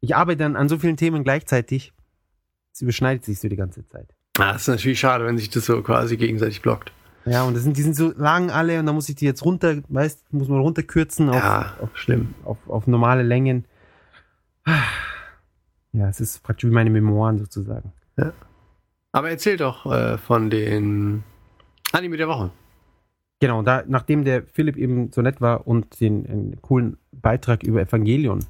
Ich arbeite dann an so vielen Themen gleichzeitig. Es überschneidet sich so die ganze Zeit. Ah, das ist natürlich schade, wenn sich das so quasi gegenseitig blockt. Ja, und das sind, die sind so lang alle und dann muss ich die jetzt runter, weißt, muss man runterkürzen auf, Ja, auf, schlimm. auf, auf normale Längen. Ja, es ist praktisch wie meine Memoiren sozusagen. Aber erzähl doch äh, von den Anime der Woche. Genau, da, nachdem der Philipp eben so nett war und den coolen Beitrag über Evangelion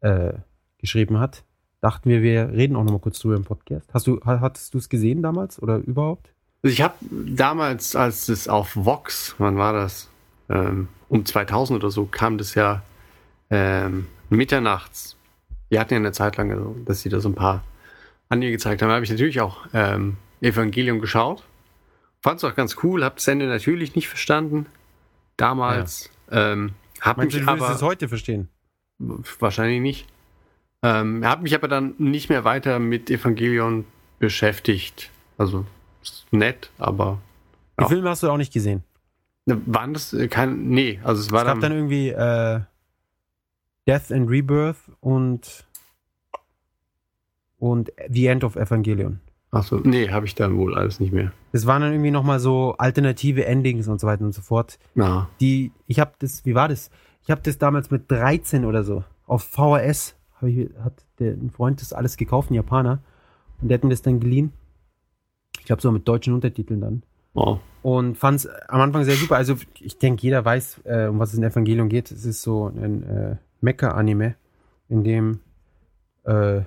äh, geschrieben hat, dachten wir, wir reden auch nochmal kurz drüber im Podcast. Hast du, ha- hattest du es gesehen damals oder überhaupt? Also ich habe damals, als es auf Vox, wann war das? Ähm, um 2000 oder so, kam das ja ähm, mitternachts. Die hatten ja eine Zeit lang, also, dass sie da so ein paar Anime gezeigt haben. Da habe ich natürlich auch ähm, Evangelion geschaut. Fand es auch ganz cool, habe das Ende natürlich nicht verstanden. Damals. Ähm, hab Meinst du, mich du würdest aber es heute verstehen? wahrscheinlich nicht. Ähm, habe mich aber dann nicht mehr weiter mit Evangelion beschäftigt. Also ist nett, aber Die Ja. Filme hast du auch nicht gesehen. Waren das äh, kein. Nee, also es war es gab dann dann. irgendwie äh, Death and Rebirth und und The End of Evangelion. Achso, nee, habe ich dann wohl alles nicht mehr. Das waren dann irgendwie nochmal so alternative Endings und so weiter und so fort. Na, Die, ich habe das, wie war das? Ich habe das damals mit 13 oder so auf VHS, ich, hat der, ein Freund das alles gekauft, ein Japaner. Und der hat mir das dann geliehen. Ich glaube so mit deutschen Untertiteln dann. wow. und fand es am Anfang sehr super. Also ich denke, jeder weiß, äh, um was es in Evangelion geht. Es ist so ein äh, Mecha-Anime, in dem äh,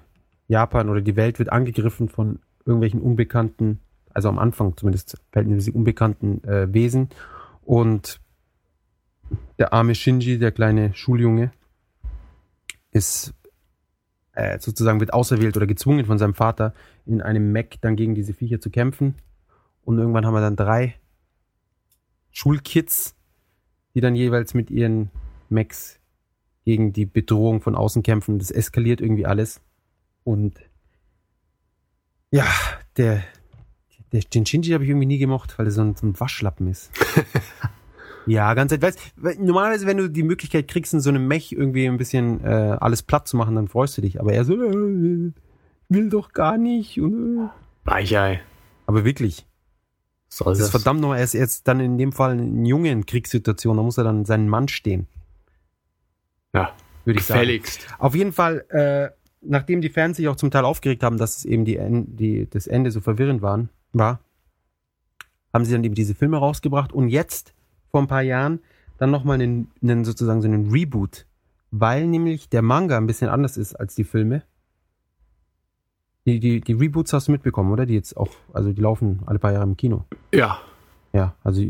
Japan oder die Welt wird angegriffen von irgendwelchen unbekannten, also am Anfang zumindest verhältnismäßig unbekannten äh, Wesen. Und der arme Shinji, der kleine Schuljunge, ist äh, sozusagen wird auserwählt oder gezwungen von seinem Vater, in einem Mech dann gegen diese Viecher zu kämpfen. Und irgendwann haben wir dann drei Schulkids, die dann jeweils mit ihren Mechs gegen die Bedrohung von außen kämpfen. Das eskaliert irgendwie alles. Und ja, der, der den Shinji habe ich irgendwie nie gemocht, weil er so ein, so ein Waschlappen ist. (laughs) ja, ganz ehrlich. Weißt, normalerweise, wenn du die Möglichkeit kriegst, in so einem Mech irgendwie ein bisschen äh, alles platt zu machen, dann freust du dich. Aber er so, äh, will doch gar nicht. Äh. Weichei. Aber wirklich. Soll Das ist verdammt noch, er ist jetzt dann in dem Fall ein Junge in Kriegssituation, da muss er dann seinen Mann stehen, Ja, würde ich sagen. gefälligst. Auf jeden Fall, äh, nachdem die Fans sich auch zum Teil aufgeregt haben, dass es eben die, die, das Ende so verwirrend waren, war, haben sie dann eben diese Filme rausgebracht und jetzt, vor ein paar Jahren, dann nochmal einen, einen sozusagen so einen Reboot, weil nämlich der Manga ein bisschen anders ist als die Filme. Die, die, die Reboots hast du mitbekommen, oder? Die jetzt auch, also die laufen alle paar Jahre im Kino. Ja, Ja, also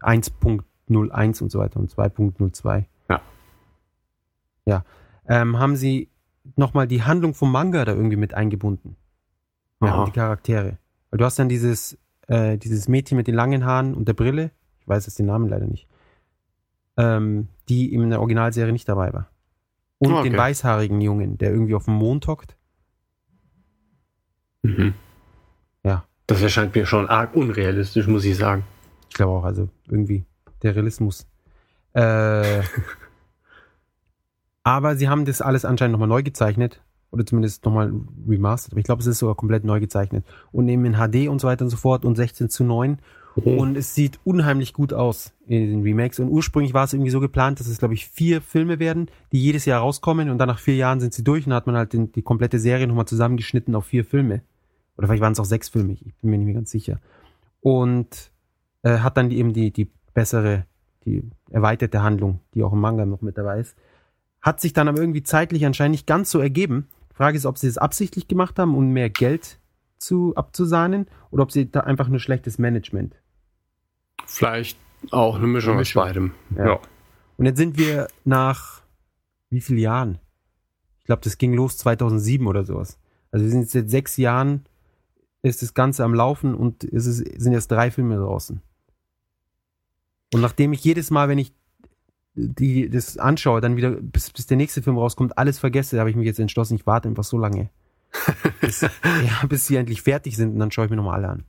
1.01 und so weiter und 2.02. Ja. Ähm, haben sie nochmal die Handlung vom Manga da irgendwie mit eingebunden. Ja, und die Charaktere. Weil du hast dann dieses, äh, dieses Mädchen mit den langen Haaren und der Brille, ich weiß jetzt den Namen leider nicht, ähm, die in der Originalserie nicht dabei war. Und Okay. den weißhaarigen Jungen, der irgendwie auf dem Mond hockt. Mhm. Ja. Das erscheint mir schon arg unrealistisch, muss ich sagen. Ich glaube auch, also irgendwie der Realismus. Äh, (laughs) aber sie haben das alles anscheinend nochmal neu gezeichnet. Oder zumindest nochmal remastered. Aber ich glaube, es ist sogar komplett neu gezeichnet. Und eben in HD und so weiter und so fort und 16 zu 9. Und es sieht unheimlich gut aus in den Remakes. Und ursprünglich war es irgendwie so geplant, dass es, glaube ich, vier Filme werden, die jedes Jahr rauskommen. Und dann nach vier Jahren sind sie durch und dann hat man halt den, die komplette Serie nochmal zusammengeschnitten auf vier Filme. Oder vielleicht waren es auch sechs Filme, ich bin mir nicht mehr ganz sicher. Und äh, hat dann die, eben die, die bessere, die erweiterte Handlung, die auch im Manga noch mit dabei ist. Hat sich dann aber irgendwie zeitlich anscheinend nicht ganz so ergeben. Die Frage ist, ob sie es absichtlich gemacht haben, um mehr Geld zu abzusahnen oder ob sie da einfach nur schlechtes Management. Vielleicht auch eine Mischung, Eine aus Mischung. beidem. Ja. Ja. Und jetzt sind wir nach wie vielen Jahren? Ich glaube, das ging los 2007 oder sowas. Also wir sind jetzt seit sechs Jahren ist das Ganze am Laufen und es ist, sind jetzt drei Filme draußen. Und nachdem ich jedes Mal, wenn ich die, das anschaue, dann wieder, bis, bis der nächste Film rauskommt, alles vergesse, habe ich mich jetzt entschlossen, ich warte einfach so lange. (laughs) bis, ja, bis sie endlich fertig sind und dann schaue ich mir nochmal alle an.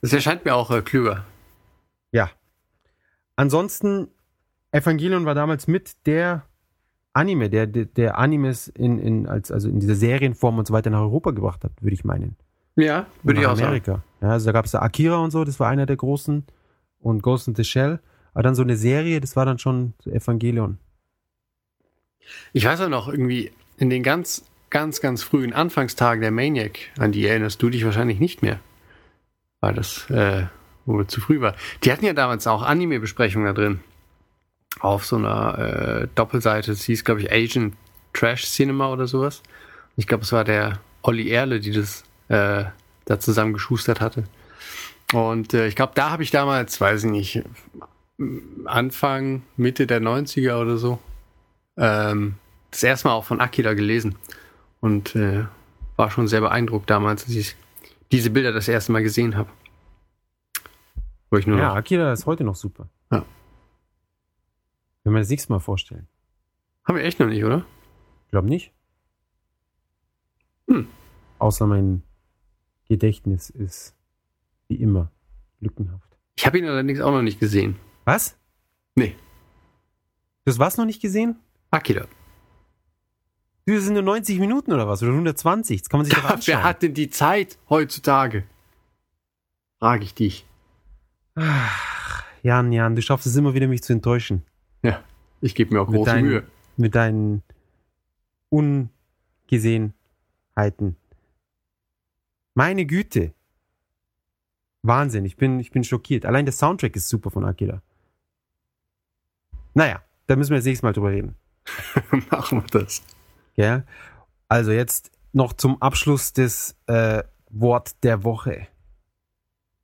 Das erscheint mir auch äh, klüger. Ja. Ansonsten, Evangelion war damals mit der Anime, der, der, der Animes in, in, als, also in dieser Serienform und so weiter nach Europa gebracht hat, würde ich meinen. Ja, würde ich auch sagen. Amerika. Ja, also da gab es Akira und so, das war einer der großen. Und Ghost in the Shell. Aber dann so eine Serie, das war dann schon Evangelion. Ich weiß auch noch, irgendwie in den ganz, ganz, ganz frühen Anfangstagen der Maniac, an die erinnerst du dich wahrscheinlich nicht mehr. Weil das äh, wohl zu früh war. Die hatten ja damals auch Anime-Besprechungen da drin. Auf so einer äh, Doppelseite. Das hieß, glaube ich, Asian Trash Cinema oder sowas. Ich glaube, es war der Olli Erle, die das äh, da zusammen geschustert hatte. Und äh, ich glaube, da habe ich damals, weiß ich nicht, Anfang, Mitte der 90er oder so, ähm, das erste Mal auch von Akira gelesen. Und äh, war schon sehr beeindruckt damals, als ich diese Bilder das erste Mal gesehen habe. Wo ich nur Ja, noch, Akira ist heute noch super. Ja. Wenn wir das nächste Mal vorstellen. haben wir echt noch nicht, oder? Ich glaube nicht. Hm. Außer mein Gedächtnis ist wie immer lückenhaft. Ich habe ihn allerdings auch noch nicht gesehen. Was? Nee. Du hast was noch nicht gesehen? Akira. Das sind nur 90 Minuten oder was? Oder 120? Das kann man sich doch (laughs) anschauen. Wer hat denn die Zeit heutzutage? Frage ich dich. Ach, Jan, Jan, du schaffst es immer wieder, mich zu enttäuschen. Ja, ich gebe mir auch Mit große deinen- Mühe. Mit deinen Ungesehenheiten. Meine Güte. Wahnsinn, ich bin, ich bin schockiert. Allein der Soundtrack ist super von Akira. Naja, da müssen wir das nächste Mal drüber reden. (laughs) Machen wir das. Gell? Also jetzt noch zum Abschluss des äh, Wort der Woche.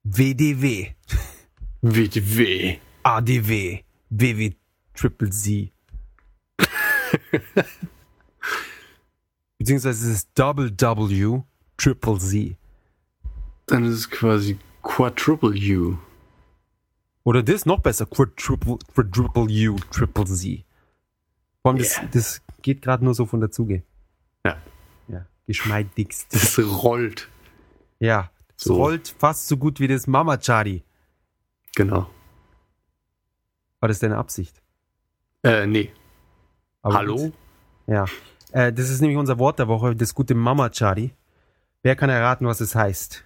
WDW, WDW. ADW, WW Triple Z. (laughs) Beziehungsweise es ist Double W Triple Z. Dann ist es quasi Quadruple U. Oder das noch besser, Quadruple, Quadruple U Triple Z. Vor allem, das, Yeah. das geht gerade nur so von der Zuge. Ja. Ja, geschmeidigst. (laughs) Das rollt. Ja, es So. rollt fast so gut wie das Mama Chari. Genau. War das deine Absicht? Äh, nee. Aber Hallo? gut. Ja. Äh, das ist nämlich unser Wort der Woche, das gute Mama Chari. Wer kann erraten, was es heißt?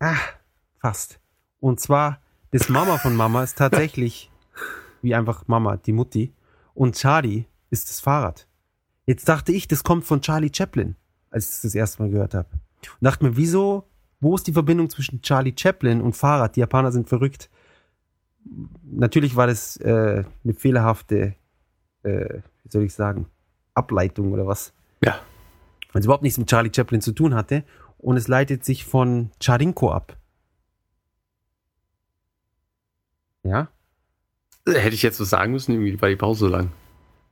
Ah, fast. Und zwar, das Mama von Mama ist tatsächlich wie einfach Mama, die Mutti. Und Charlie ist das Fahrrad. Jetzt dachte ich, das kommt von Charlie Chaplin, als ich das das erste Mal gehört habe. Und dachte mir, wieso, wo ist die Verbindung zwischen Charlie Chaplin und Fahrrad? Die Japaner sind verrückt. Natürlich war das äh, eine fehlerhafte, äh, wie soll ich sagen, Ableitung oder was. Ja. Weil es überhaupt nichts mit Charlie Chaplin zu tun hatte. Und es leitet sich von Charinko ab. Ja? Hätte ich jetzt was sagen müssen, irgendwie war die Pause so lang.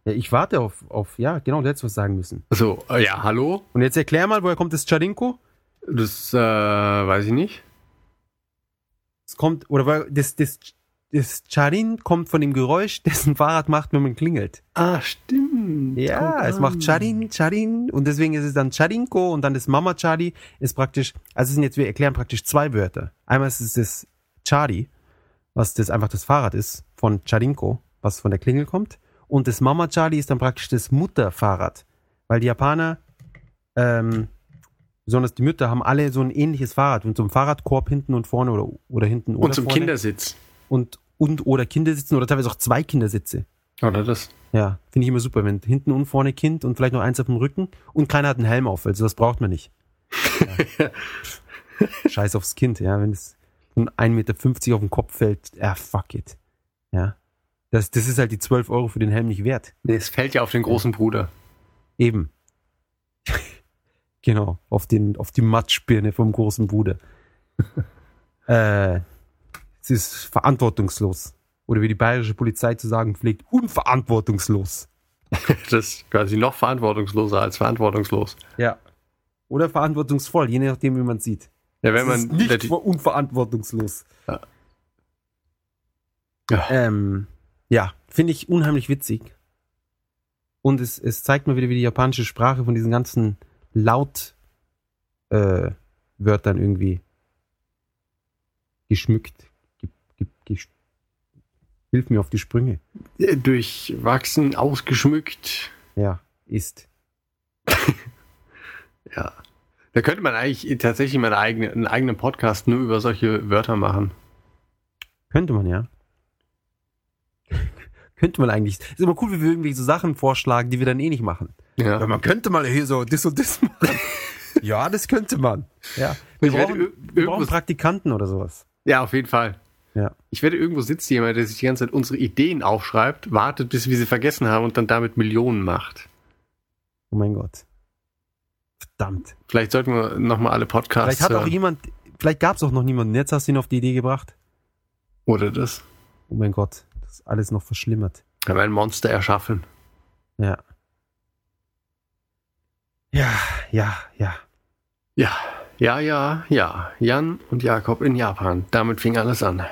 ja ich warte auf, auf, ja, genau, du hättest was sagen müssen. Also, äh, ja, hallo? Und jetzt erklär mal, woher kommt das Charinko? Das, äh, weiß ich nicht. Es kommt, oder weil das, das, das Charin kommt von dem Geräusch, das ein Fahrrad macht, wenn man klingelt. Ah, stimmt. Ja, Guck es an. macht Charin, Charin und deswegen ist es dann Charinko und dann das Mama Chari ist praktisch, also es sind jetzt, wir erklären praktisch zwei Wörter. Einmal ist es das Chari, was das einfach das Fahrrad ist von Charinko, was von der Klingel kommt und das Mama Chari ist dann praktisch das Mutterfahrrad, weil die Japaner, ähm, besonders die Mütter haben alle so ein ähnliches Fahrrad mit so einem Fahrradkorb hinten und vorne oder, oder hinten oder Und zum vorne Kindersitz. und, und oder Kindersitze oder teilweise auch zwei Kindersitze. Oder das? Ja, finde ich immer super, wenn hinten und vorne Kind und vielleicht noch eins auf dem Rücken und keiner hat einen Helm auf, also das braucht man nicht. (laughs) Ja. Scheiß aufs Kind, ja. Wenn es von 1,50 Meter auf den Kopf fällt, ja, fuck it. Ja. Das, das ist halt die 12 Euro für den Helm nicht wert. Nee, es fällt ja auf den großen Bruder. Eben. (laughs) genau, auf, den, auf die Matschbirne vom großen Bruder. (laughs) äh, es ist verantwortungslos. Oder wie die bayerische Polizei zu sagen pflegt, unverantwortungslos. (laughs) Das ist quasi noch verantwortungsloser als verantwortungslos. Ja. Oder verantwortungsvoll, je nachdem, wie man sieht. Ja, wenn Es man ist nicht unverantwortungslos. Ja. Ja. Ähm, ja, finde ich unheimlich witzig. Und es, es zeigt mir wieder, wie die japanische Sprache von diesen ganzen Laut äh, Wörtern irgendwie geschmückt. Ge, ge, ges- Hilf mir auf die Sprünge. durchwachsen, ausgeschmückt. Ja, ist. (laughs) Ja. Da könnte man eigentlich tatsächlich mal einen eigenen Podcast nur über solche Wörter machen. Könnte man ja. (laughs) könnte man eigentlich. Ist immer cool, wie wir irgendwie so Sachen vorschlagen, die wir dann eh nicht machen. Ja. Ja, man könnte mal hier so das und das (laughs) machen. ja, das könnte man. Ja. Wir Ich brauchen, ir- wir brauchen Praktikanten oder sowas. Ja, auf jeden Fall. Ja. Ich werde irgendwo sitzt jemand, der sich die ganze Zeit unsere Ideen aufschreibt, wartet, bis wir sie vergessen haben und dann damit Millionen macht. Oh mein Gott. Verdammt. Vielleicht sollten wir nochmal alle Podcasts Vielleicht hat auch hören. jemand, vielleicht gab es auch noch niemanden. Jetzt hast du ihn auf die Idee gebracht. Oder das. Oh mein Gott. Das ist alles noch verschlimmert. Wir haben ein Monster erschaffen. Ja. Ja, ja, ja. Ja, ja, ja, ja. Jan und Jakob in Japan. Damit fing alles an.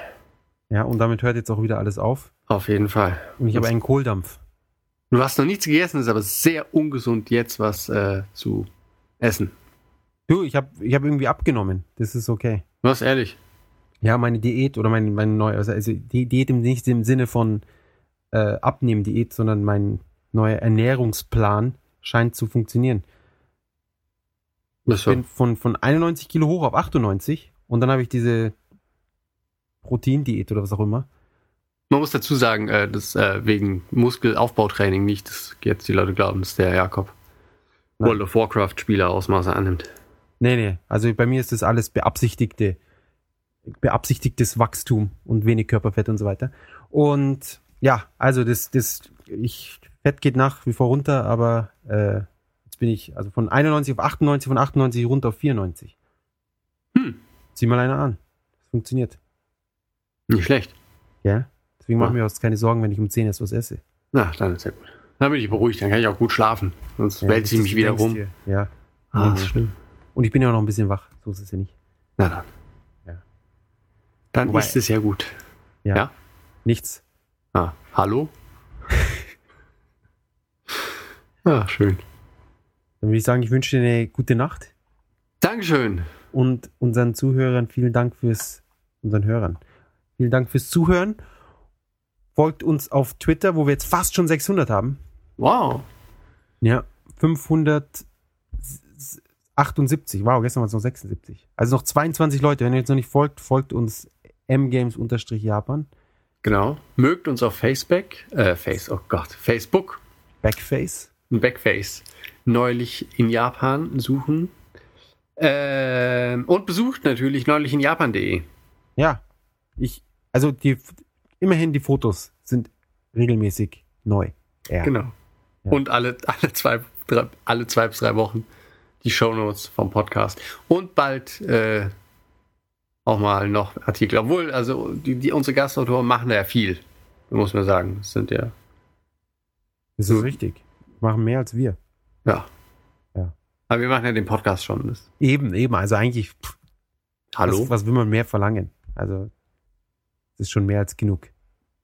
Ja, und damit hört jetzt auch wieder alles auf. Auf jeden Fall. Und ich habe einen Kohldampf. Du hast noch nichts gegessen, ist aber sehr ungesund, jetzt was äh, zu essen. Du, ich habe ich hab irgendwie abgenommen. Das ist okay. Was ehrlich? Ja, meine Diät oder mein, mein neuer, also also die Diät im, nicht im Sinne von äh, Abnehmen-Diät, sondern mein neuer Ernährungsplan scheint zu funktionieren. Das Ich bin von, von 91 Kilo hoch auf 98 und dann habe ich diese Proteindiät oder was auch immer. Man muss dazu sagen, äh, das äh, wegen Muskelaufbautraining nicht, dass jetzt die Leute glauben, dass der Jakob. World of Warcraft Spieler Ausmaße annimmt. Nee, nee, also bei mir ist das alles beabsichtigte, beabsichtigtes Wachstum und wenig Körperfett und so weiter. Und ja, also das, das, ich, Fett geht nach wie vor runter, aber äh, jetzt bin ich also von 91 auf 98, von 98 runter auf 94. Hm. Sieh mal einer an. Das funktioniert. Nicht schlecht. Ja? Deswegen Ja. mache ich mir auch keine Sorgen, wenn ich um 10 erst was esse. Na, dann ist ja gut. Dann bin ich beruhigt, dann kann ich auch gut schlafen. Sonst Ja, wälze ich mich wieder rum. dir. Ja. Ah, das schlimm. Und ich bin ja auch noch ein bisschen wach. So ist es ja nicht. Na dann. Ja. Dann Wobei- ist es ja gut. Ja. Ja? Nichts. Ah, hallo? (laughs) ah, schön. Dann würde ich sagen, ich wünsche dir eine gute Nacht. Dankeschön. und unseren Zuhörern vielen Dank fürs, unseren Hörern, vielen Dank fürs Zuhören. Folgt uns auf Twitter, wo wir jetzt fast schon 600 haben. Wow. Ja. 578. Wow, gestern waren es noch 76. Also noch 22 Leute. Wenn ihr jetzt noch nicht folgt, folgt uns mgames-japan. Genau. Mögt uns auf Facebook, äh, Face, oh Gott, Facebook Backface. Backface neulich in Japan suchen. Ähm, und besucht natürlich neulich in Japan.de. Ja. Ich, also die, immerhin die Fotos sind regelmäßig neu. Ja. Genau. Ja. Und alle, (laughs) alle, zwei, drei, alle zwei bis drei Wochen die Shownotes vom Podcast. Und bald äh, auch mal noch Artikel. Obwohl, also die, die, unsere Gastautoren machen da ja viel, muss man sagen. Das sind ja, Das ist richtig. Machen mehr als wir. ja. Ja. Aber wir machen ja den Podcast schon. Das, Eben, eben. Also eigentlich, pff, hallo? Was, was will man mehr verlangen? Also, das ist schon mehr als genug.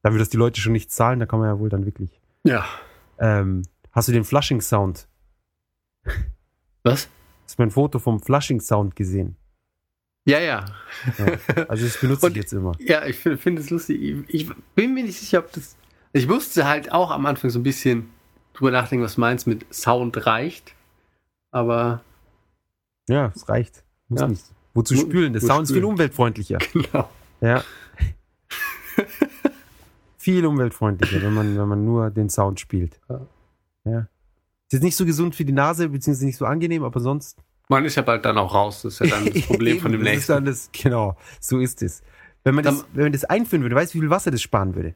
Dafür, dass die Leute schon nichts zahlen, da kann man ja wohl dann wirklich. Ja. Ähm, hast du den Flushing-Sound? Was? Hast du mein Foto vom Flushing-Sound gesehen? Ja, ja. Ja. Also, das benutze ich Und- jetzt immer. Ja, ich finde find es lustig. Ich, ich bin mir nicht sicher, ob das. Ich musste halt auch am Anfang so ein bisschen drüber nachdenken, was meinst mit Sound reicht. Aber Ja, es reicht. Muss Ja. nicht. Wozu spülen? Der Sound ist viel umweltfreundlicher. (laughs) genau. Ja. Viel umweltfreundlicher, wenn man, wenn man nur den Sound spielt. Ja. Ja. Ist jetzt nicht so gesund für die Nase, beziehungsweise nicht so angenehm, aber sonst Man ist ja bald dann auch raus. Das ist ja dann das (laughs) Problem von dem das nächsten. Ist dann das, genau, so ist es. Wenn man, das, Dann- wenn man das einführen würde, weißt du, wie viel Wasser das sparen würde?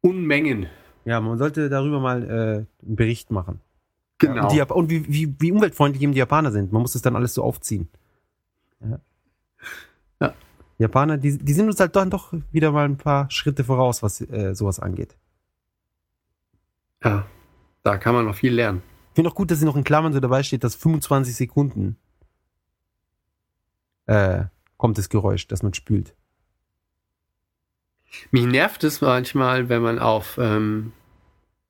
Unmengen. Ja, man sollte darüber mal äh, einen Bericht machen. Genau. Und, die, Jap- und wie, wie, wie umweltfreundlich eben die Japaner sind. Man muss das dann alles so aufziehen. Ja. Ja. Japaner, die, die sind uns halt dann doch wieder mal ein paar Schritte voraus, was äh, sowas angeht. ja, da kann man noch viel lernen. Ich finde auch gut, dass sie noch in Klammern so dabei steht, dass 25 Sekunden äh, kommt das Geräusch, dass man spült. Mich nervt es manchmal, wenn man auf, ähm,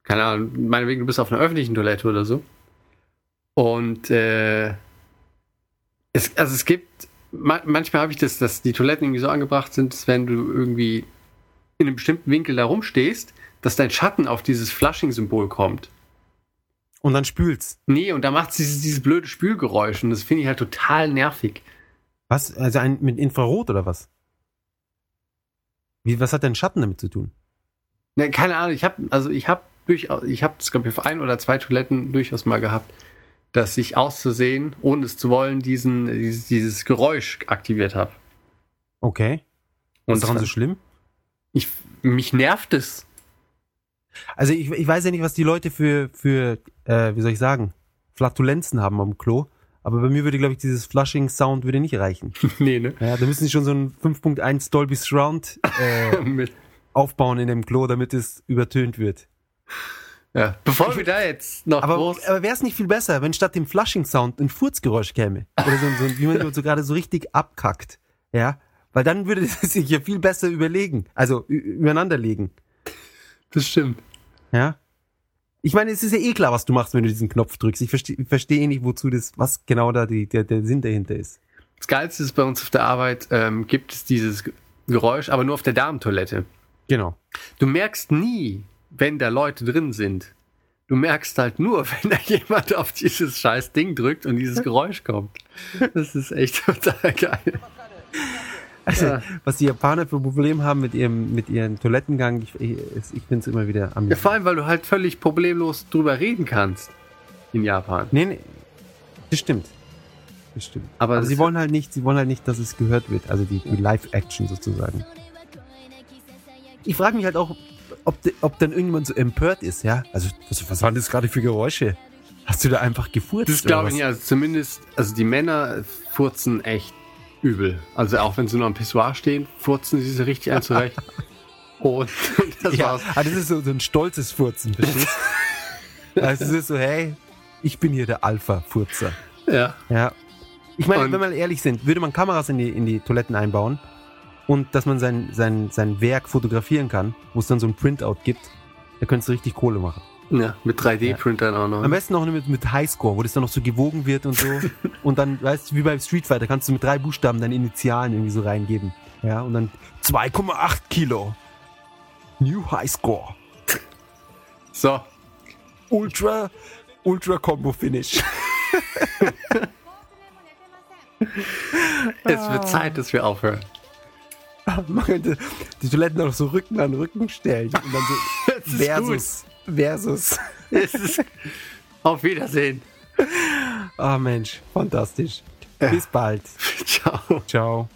keine Ahnung, meinetwegen, du bist auf einer öffentlichen Toilette oder so. Und äh, es, also es gibt, ma manchmal habe ich das, dass die Toiletten irgendwie so angebracht sind, dass wenn du irgendwie in einem bestimmten Winkel da rumstehst, dass dein Schatten auf dieses Flushing-Symbol kommt. Und dann spült's. Nee, und da macht es dieses, dieses blöde Spülgeräusch und das finde ich halt total nervig. Was? Also ein, mit Infrarot oder was? Wie, was hat denn Schatten damit zu tun? Ne, keine Ahnung, ich habe also ich habe durchaus ich habe es glaube ich auf ein oder zwei Toiletten durchaus mal gehabt, dass ich auszusehen, ohne es zu wollen, diesen dieses, dieses Geräusch aktiviert habe. Okay. Und ist daran so schlimm? ich mich nervt es. Also ich, ich weiß ja nicht, was die Leute für, für äh, wie soll ich sagen, Flatulenzen haben am Klo. Aber bei mir würde, glaube ich, dieses Flushing-Sound würde nicht reichen. (laughs) nee, ne? Ja, da müssen sie schon so ein 5.1 Dolby Surround äh, (laughs) Mit, aufbauen in dem Klo, damit es übertönt wird. Ja. Bevor wir da jetzt noch Aber, groß aber wäre es nicht viel besser, wenn statt dem Flushing-Sound ein Furzgeräusch käme? Oder so, so wie man so gerade so richtig abkackt. Ja? Weil dann würde (laughs) es sich ja viel besser überlegen. Also übereinander legen. das stimmt. Ja? Ich meine, es ist ja eh klar, was du machst, wenn du diesen Knopf drückst. Ich verstehe ich verstehe nicht, wozu das, was genau da die, der, der Sinn dahinter ist. Das Geilste ist bei uns auf der Arbeit ähm, gibt es dieses Geräusch, aber nur auf der Damentoilette. Genau. Du merkst nie, wenn da Leute drin sind. Du merkst halt nur, (laughs) wenn da jemand auf dieses scheiß Ding drückt und dieses Geräusch kommt. Das ist echt (laughs) total geil. Also, Ja. was die Japaner für Probleme haben mit ihrem, mit ihrem Toilettengang, ich, ich, ich finde es immer wieder Ja, amüsant. vor allem, weil du halt völlig problemlos drüber reden kannst in Japan. nee, nee, das stimmt. Das stimmt. Aber Aber, das- sie wollen halt nicht, sie wollen halt nicht, dass es gehört wird, also die, die Live-Action sozusagen. Ich frage mich halt auch, ob, de, ob dann irgendjemand so empört ist, ja? Also, was, was waren das gerade für Geräusche? Hast du da einfach gefurzt? Das glaube ich nicht. Also zumindest, also die Männer furzen echt übel. Also auch wenn sie nur am Pissoir stehen, furzen sie sich richtig ein zurecht. (laughs) Und das Ja, war's. aber das ist so, so ein stolzes Furzen, verstehst du? (laughs) also es ist so, hey, ich bin hier der Alpha-Furzer. Ja. Ja. Ich meine, Und- wenn wir ehrlich sind, würde man Kameras in die, in die Toiletten einbauen und dass man sein, sein, sein Werk fotografieren kann, wo es dann so ein Printout gibt, da könntest du richtig Kohle machen. ja mit 3D-Printern auch noch. Am besten noch mit, mit Highscore, wo das dann noch so gewogen wird und so. (laughs) und dann, weißt du, wie beim Street Fighter, kannst du mit drei Buchstaben deine Initialen irgendwie so reingeben. Ja, und dann 2,8 Kilo. New Highscore. So, Ultra, Ultra Combo Finish. (laughs) es wird Zeit, dass wir aufhören. (laughs) Man könnte die Toiletten auch so Rücken an Rücken stellen. Und dann so (laughs) versus. Versus. (laughs) Auf Wiedersehen. Ah Mensch, fantastisch. Bis bald. Ciao. Ciao.